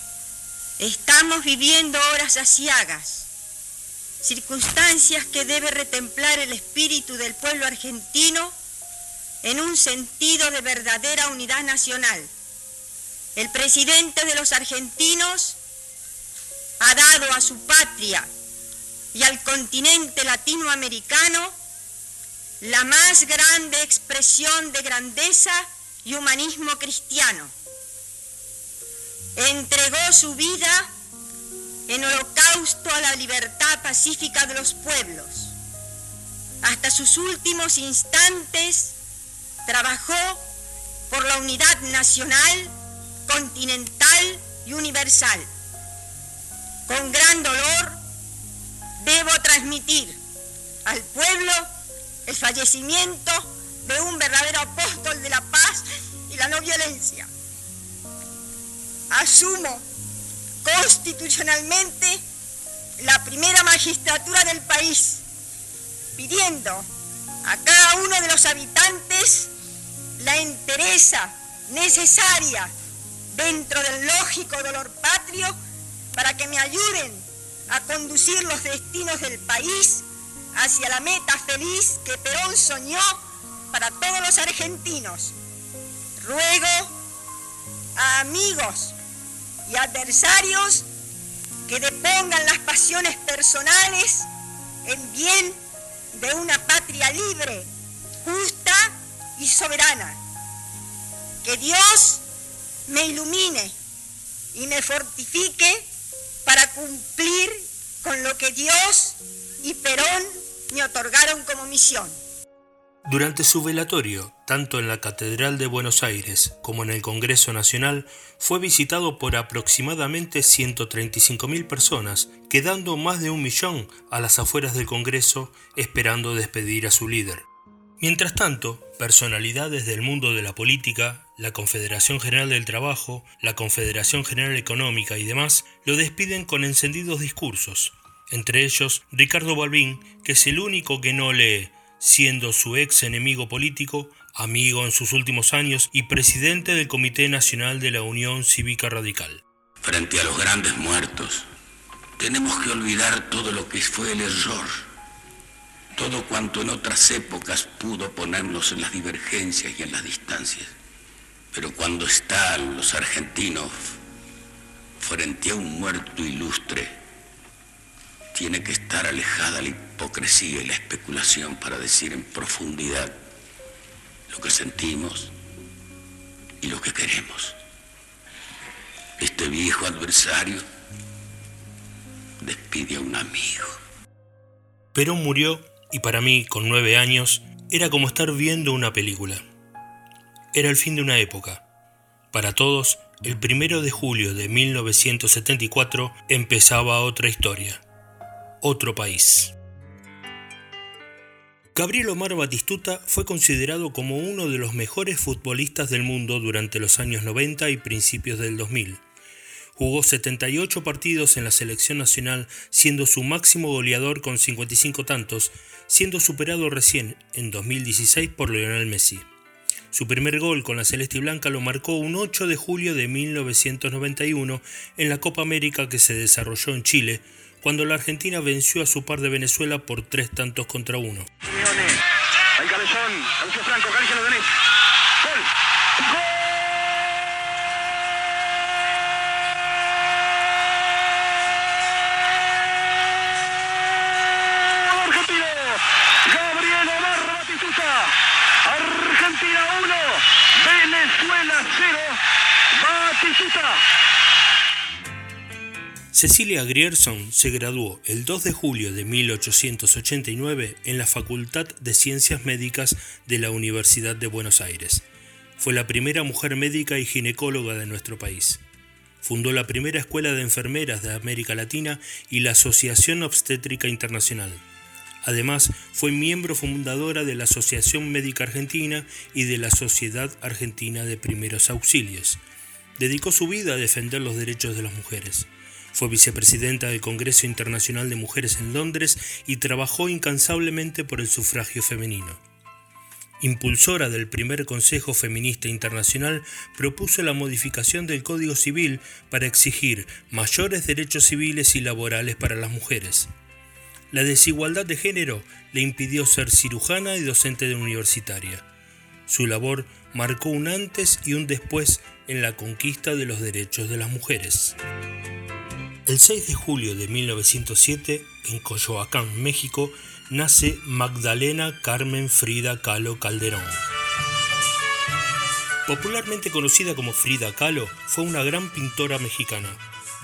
S17: estamos viviendo horas asiagas, circunstancias que debe retemplar el espíritu del pueblo argentino en un sentido de verdadera unidad nacional. El presidente de los argentinos ha dado a su patria y al continente latinoamericano la más grande expresión de grandeza y humanismo cristiano. Entregó su vida en holocausto a la libertad pacífica de los pueblos. Hasta sus últimos instantes trabajó por la unidad nacional, continental y universal. Con gran dolor debo transmitir al pueblo el fallecimiento de un verdadero apóstol de la paz y la no violencia. asumo constitucionalmente la primera magistratura del país, pidiendo a cada uno de los habitantes la entereza necesaria dentro del lógico dolor patrio para que me ayuden a conducir los destinos del país hacia la meta feliz que Perón soñó para todos los argentinos. Ruego a amigos y adversarios que depongan las pasiones personales en bien de una patria libre, justa y soberana. Que Dios me ilumine y me fortifique para cumplir con lo que Dios y Perón me otorgaron como misión.
S15: Durante su velatorio, tanto en la Catedral de Buenos Aires como en el Congreso Nacional, fue visitado por aproximadamente 135.000 personas, quedando más de un millón a las afueras del Congreso esperando despedir a su líder. Mientras tanto, personalidades del mundo de la política, la Confederación General del Trabajo, la Confederación General Económica y demás lo despiden con encendidos discursos, entre ellos Ricardo Balbín, que es el único que no lee, siendo su ex enemigo político, amigo en sus últimos años y presidente del Comité Nacional de la Unión Cívica Radical.
S18: Frente a los grandes muertos, tenemos que olvidar todo lo que fue el error, todo cuanto en otras épocas pudo ponernos en las divergencias y en las distancias. Pero cuando están los argentinos frente a un muerto ilustre, tiene que estar alejada la hipocresía y la especulación para decir en profundidad lo que sentimos y lo que queremos. Este viejo adversario despide a un amigo.
S15: Perón murió y para mí, con nueve años, era como estar viendo una película. Era el fin de una época. Para todos, el primero de julio de 1974 empezaba otra historia otro país. Gabriel Omar Batistuta fue considerado como uno de los mejores futbolistas del mundo durante los años 90 y principios del 2000. Jugó 78 partidos en la selección nacional, siendo su máximo goleador con 55 tantos, siendo superado recién en 2016 por Lionel Messi. Su primer gol con la Celeste y Blanca lo marcó un 8 de julio de 1991 en la Copa América que se desarrolló en Chile, cuando la Argentina venció a su par de Venezuela por tres tantos contra uno.
S13: Hay cabezón, tenés. Gol. ¡Gol! Argentino, Gabriel Omar Batistuta. Argentina 1, Venezuela 0. Batistuta.
S15: Cecilia Grierson se graduó el 2 de julio de 1889 en la Facultad de Ciencias Médicas de la Universidad de Buenos Aires. Fue la primera mujer médica y ginecóloga de nuestro país. Fundó la primera escuela de enfermeras de América Latina y la Asociación Obstétrica Internacional. Además, fue miembro fundadora de la Asociación Médica Argentina y de la Sociedad Argentina de Primeros Auxilios. Dedicó su vida a defender los derechos de las mujeres. Fue vicepresidenta del Congreso Internacional de Mujeres en Londres y trabajó incansablemente por el sufragio femenino. Impulsora del primer Consejo Feminista Internacional, propuso la modificación del Código Civil para exigir mayores derechos civiles y laborales para las mujeres. La desigualdad de género le impidió ser cirujana y docente de universitaria. Su labor marcó un antes y un después en la conquista de los derechos de las mujeres. El 6 de julio de 1907, en Coyoacán, México, nace Magdalena Carmen Frida Kahlo Calderón. Popularmente conocida como Frida Kahlo, fue una gran pintora mexicana.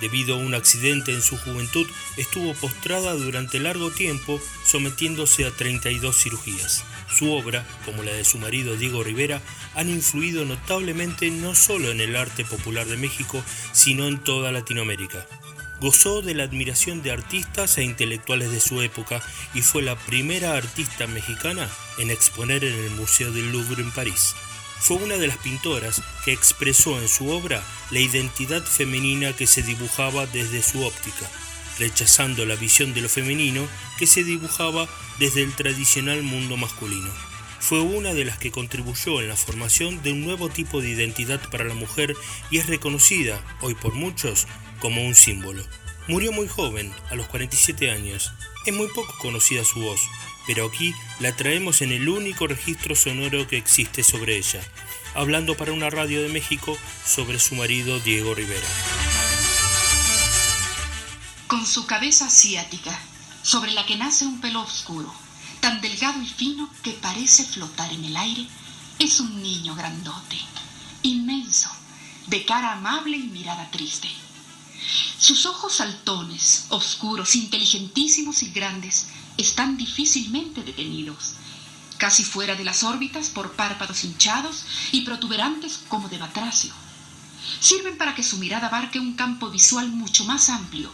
S15: Debido a un accidente en su juventud, estuvo postrada durante largo tiempo, sometiéndose a 32 cirugías. Su obra, como la de su marido Diego Rivera, han influido notablemente no solo en el arte popular de México, sino en toda Latinoamérica. Gozó de la admiración de artistas e intelectuales de su época y fue la primera artista mexicana en exponer en el Museo del Louvre en París. Fue una de las pintoras que expresó en su obra la identidad femenina que se dibujaba desde su óptica, rechazando la visión de lo femenino que se dibujaba desde el tradicional mundo masculino. Fue una de las que contribuyó en la formación de un nuevo tipo de identidad para la mujer y es reconocida, hoy por muchos, como un símbolo. Murió muy joven, a los 47 años. Es muy poco conocida su voz, pero aquí la traemos en el único registro sonoro que existe sobre ella, hablando para una radio de México sobre su marido Diego Rivera.
S19: Con su cabeza asiática, sobre la que nace un pelo oscuro, tan delgado y fino que parece flotar en el aire, es un niño grandote, inmenso, de cara amable y mirada triste. Sus ojos saltones, oscuros, inteligentísimos y grandes, están difícilmente detenidos, casi fuera de las órbitas por párpados hinchados y protuberantes como de batracio. Sirven para que su mirada abarque un campo visual mucho más amplio,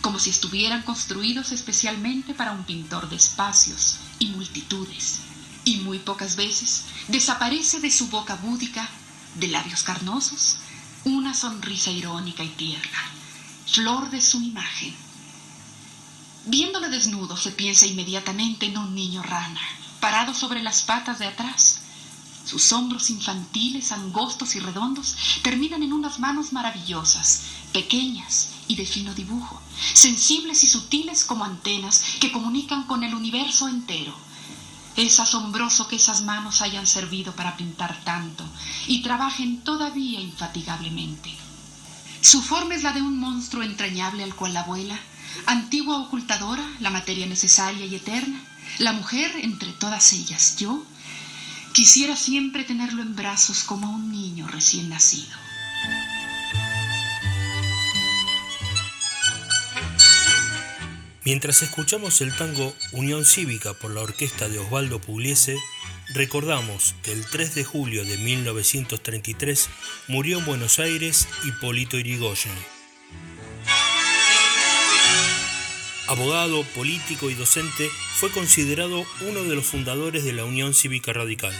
S19: como si estuvieran construidos especialmente para un pintor de espacios y multitudes. Y muy pocas veces desaparece de su boca búdica, de labios carnosos, una sonrisa irónica y tierna, flor de su imagen. Viéndole desnudo se piensa inmediatamente en un niño rana, parado sobre las patas de atrás. Sus hombros infantiles, angostos y redondos, terminan en unas manos maravillosas, pequeñas y de fino dibujo, sensibles y sutiles como antenas que comunican con el universo entero. Es asombroso que esas manos hayan servido para pintar tanto y trabajen todavía infatigablemente. Su forma es la de un monstruo entrañable al cual la abuela, antigua ocultadora, la materia necesaria y eterna, la mujer entre todas ellas, yo, quisiera siempre tenerlo en brazos como un niño recién nacido.
S15: Mientras escuchamos el tango Unión Cívica por la orquesta de Osvaldo Pugliese, recordamos que el 3 de julio de 1933 murió en Buenos Aires Hipólito Yrigoyen. Abogado, político y docente, fue considerado uno de los fundadores de la Unión Cívica Radical.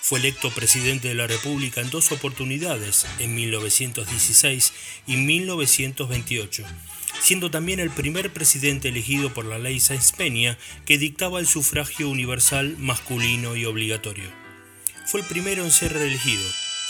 S15: Fue electo presidente de la República en dos oportunidades, en 1916 y 1928, siendo también el primer presidente elegido por la ley Sáenz que dictaba el sufragio universal masculino y obligatorio. Fue el primero en ser reelegido.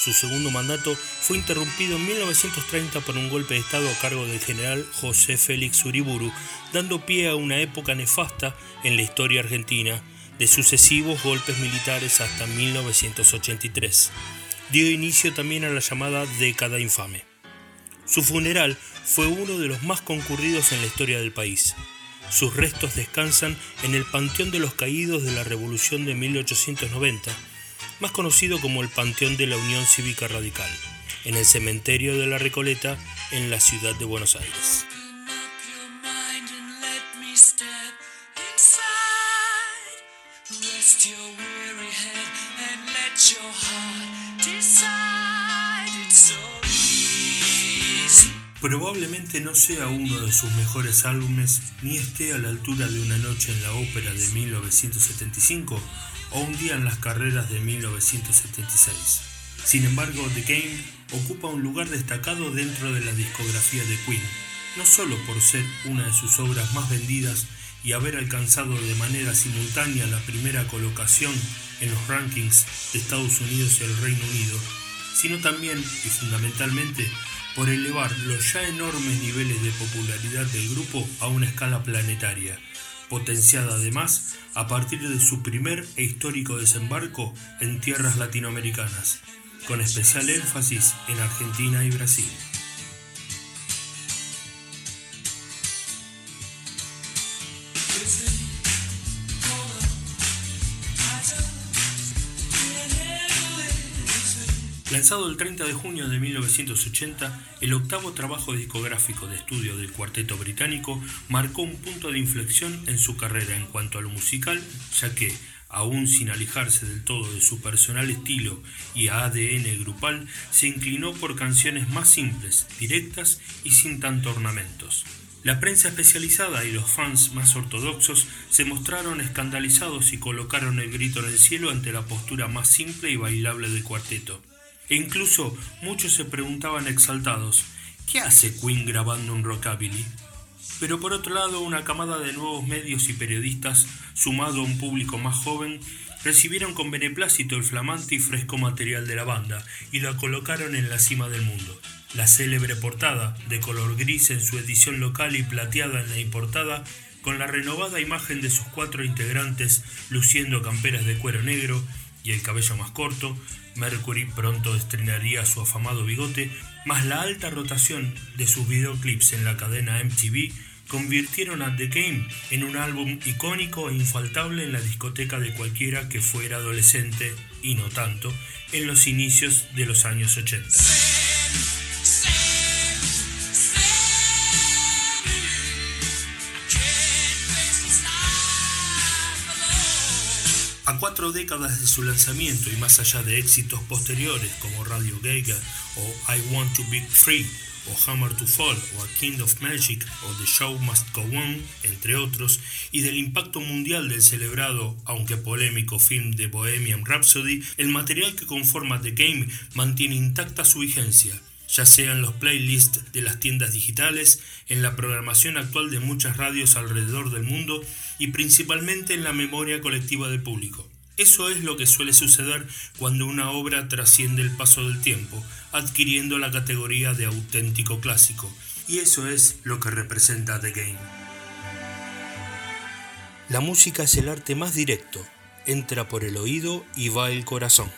S15: Su segundo mandato fue interrumpido en 1930 por un golpe de Estado a cargo del general José Félix Uriburu, dando pie a una época nefasta en la historia argentina, de sucesivos golpes militares hasta 1983. Dio inicio también a la llamada década infame. Su funeral fue uno de los más concurridos en la historia del país. Sus restos descansan en el Panteón de los Caídos de la Revolución de 1890, más conocido como el Panteón de la Unión Cívica Radical, en el Cementerio de la Recoleta, en la ciudad de Buenos Aires. Probablemente no sea uno de sus mejores álbumes ni esté a la altura de Una noche en la ópera de 1975 o Un día en las carreras de 1976. Sin embargo, The Game ocupa un lugar destacado dentro de la discografía de Queen, no solo por ser una de sus obras más vendidas y haber alcanzado de manera simultánea la primera colocación en los rankings de Estados Unidos y el Reino Unido, sino también y fundamentalmente por elevar los ya enormes niveles de popularidad del grupo a una escala planetaria, potenciada además a partir de su primer e histórico desembarco en tierras latinoamericanas, con especial énfasis en Argentina y Brasil. Lanzado el 30 de junio de 1980, el octavo trabajo discográfico de estudio del cuarteto británico marcó un punto de inflexión en su carrera en cuanto a lo musical, ya que, aún sin alejarse del todo de su personal estilo y ADN grupal, se inclinó por canciones más simples, directas y sin tanto ornamentos. La prensa especializada y los fans más ortodoxos se mostraron escandalizados y colocaron el grito en el cielo ante la postura más simple y bailable del cuarteto. E incluso muchos se preguntaban exaltados, ¿qué hace Queen grabando un rockabilly? Pero por otro lado, una camada de nuevos medios y periodistas, sumado a un público más joven, recibieron con beneplácito el flamante y fresco material de la banda y la colocaron en la cima del mundo. La célebre portada, de color gris en su edición local y plateada en la importada, con la renovada imagen de sus cuatro integrantes luciendo camperas de cuero negro y el cabello más corto, Mercury pronto estrenaría su afamado bigote, más la alta rotación de sus videoclips en la cadena MTV, convirtieron a The Game en un álbum icónico e infaltable en la discoteca de cualquiera que fuera adolescente, y no tanto, en los inicios de los años 80. Cuatro décadas de su lanzamiento y más allá de éxitos posteriores como Radio Gaga o I Want to Be Free o Hammer to Fall o A Kind of Magic o The Show Must Go On, entre otros, y del impacto mundial del celebrado, aunque polémico film de Bohemian Rhapsody, el material que conforma The Game mantiene intacta su vigencia, ya sea en los playlists de las tiendas digitales, en la programación actual de muchas radios alrededor del mundo y principalmente en la memoria colectiva del público. Eso es lo que suele suceder cuando una obra trasciende el paso del tiempo, adquiriendo la categoría de auténtico clásico, y eso es lo que representa The Game. La música es el arte más directo, entra por el oído y va el corazón.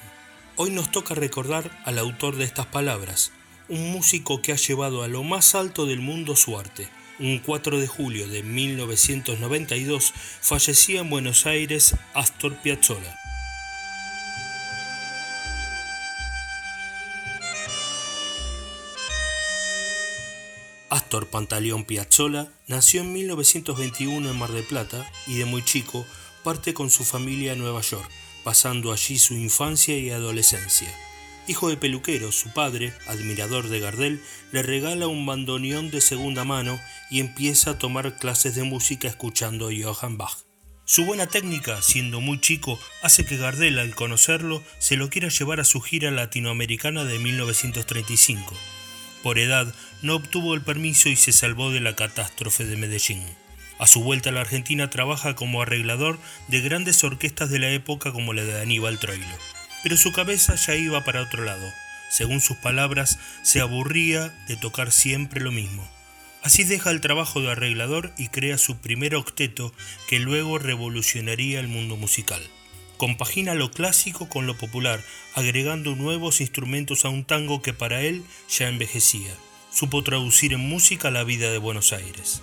S15: Hoy nos toca recordar al autor de estas palabras, un músico que ha llevado a lo más alto del mundo su arte. Un 4 de julio de 1992 fallecía en Buenos Aires Astor Piazzolla. Astor Pantaleón Piazzolla nació en 1921 en Mar del Plata y de muy chico parte con su familia a Nueva York, pasando allí su infancia y adolescencia. Hijo de peluquero, su padre, admirador de Gardel, le regala un bandoneón de segunda mano y empieza a tomar clases de música escuchando a Johann Bach. Su buena técnica, siendo muy chico, hace que Gardel, al conocerlo, se lo quiera llevar a su gira latinoamericana de 1935. Por edad, no obtuvo el permiso y se salvó de la catástrofe de Medellín. A su vuelta a la Argentina trabaja como arreglador de grandes orquestas de la época como la de Aníbal Troilo pero su cabeza ya iba para otro lado. Según sus palabras, se aburría de tocar siempre lo mismo. Así deja el trabajo de arreglador y crea su primer octeto que luego revolucionaría el mundo musical. Compagina lo clásico con lo popular, agregando nuevos instrumentos a un tango que para él ya envejecía. Supo traducir en música la vida de Buenos Aires.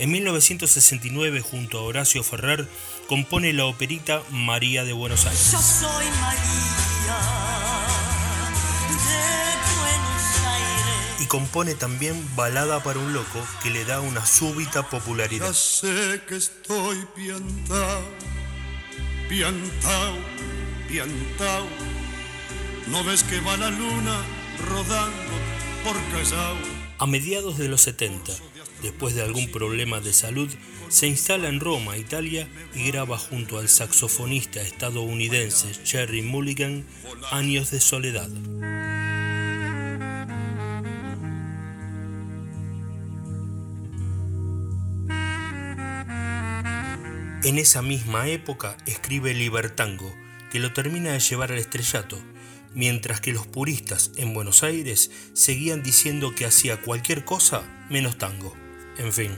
S15: En 1969, junto a Horacio Ferrer, compone la operita María de Buenos Aires.
S2: Yo soy María de Buenos Aires.
S15: Y compone también Balada para un Loco, que le da una súbita popularidad.
S2: Ya sé que estoy piantao, piantao, piantao. ¿No ves que va la luna rodando por Callao?
S15: A mediados de los 70, después de algún problema de salud, se instala en Roma, Italia, y graba junto al saxofonista estadounidense Jerry Mulligan Años de Soledad. En esa misma época escribe Libertango, que lo termina de llevar al estrellato, mientras que los puristas en Buenos Aires seguían diciendo que hacía cualquier cosa menos tango. En fin.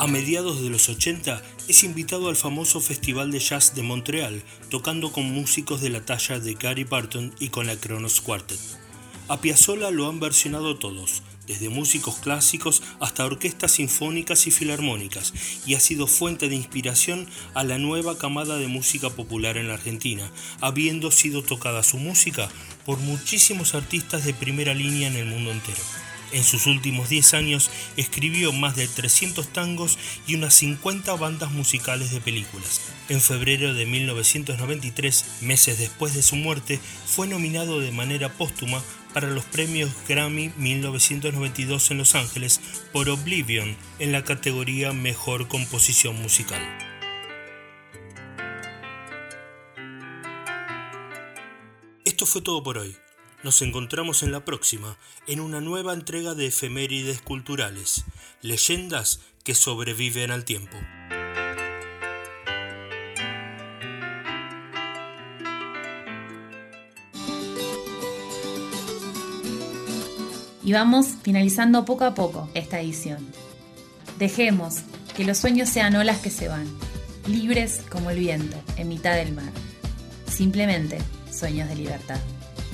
S15: A mediados de los 80 es invitado al famoso Festival de Jazz de Montreal, tocando con músicos de la talla de Gary Barton y con la Kronos Quartet. A Piazzolla lo han versionado todos, desde músicos clásicos hasta orquestas sinfónicas y filarmónicas, y ha sido fuente de inspiración a la nueva camada de música popular en la Argentina, habiendo sido tocada su música por muchísimos artistas de primera línea en el mundo entero. En sus últimos 10 años escribió más de 300 tangos y unas 50 bandas musicales de películas. En febrero de 1993, meses después de su muerte, fue nominado de manera póstuma para los premios Grammy 1992 en Los Ángeles por Oblivion en la categoría Mejor Composición Musical. fue todo por hoy. Nos encontramos en la próxima, en una nueva entrega de efemérides culturales, leyendas que sobreviven al tiempo.
S2: Y vamos finalizando poco a poco esta edición. Dejemos que los sueños sean olas que se van, libres como el viento en mitad del mar. Simplemente sueños de libertad.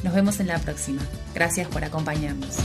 S2: Nos vemos en la próxima. Gracias por acompañarnos.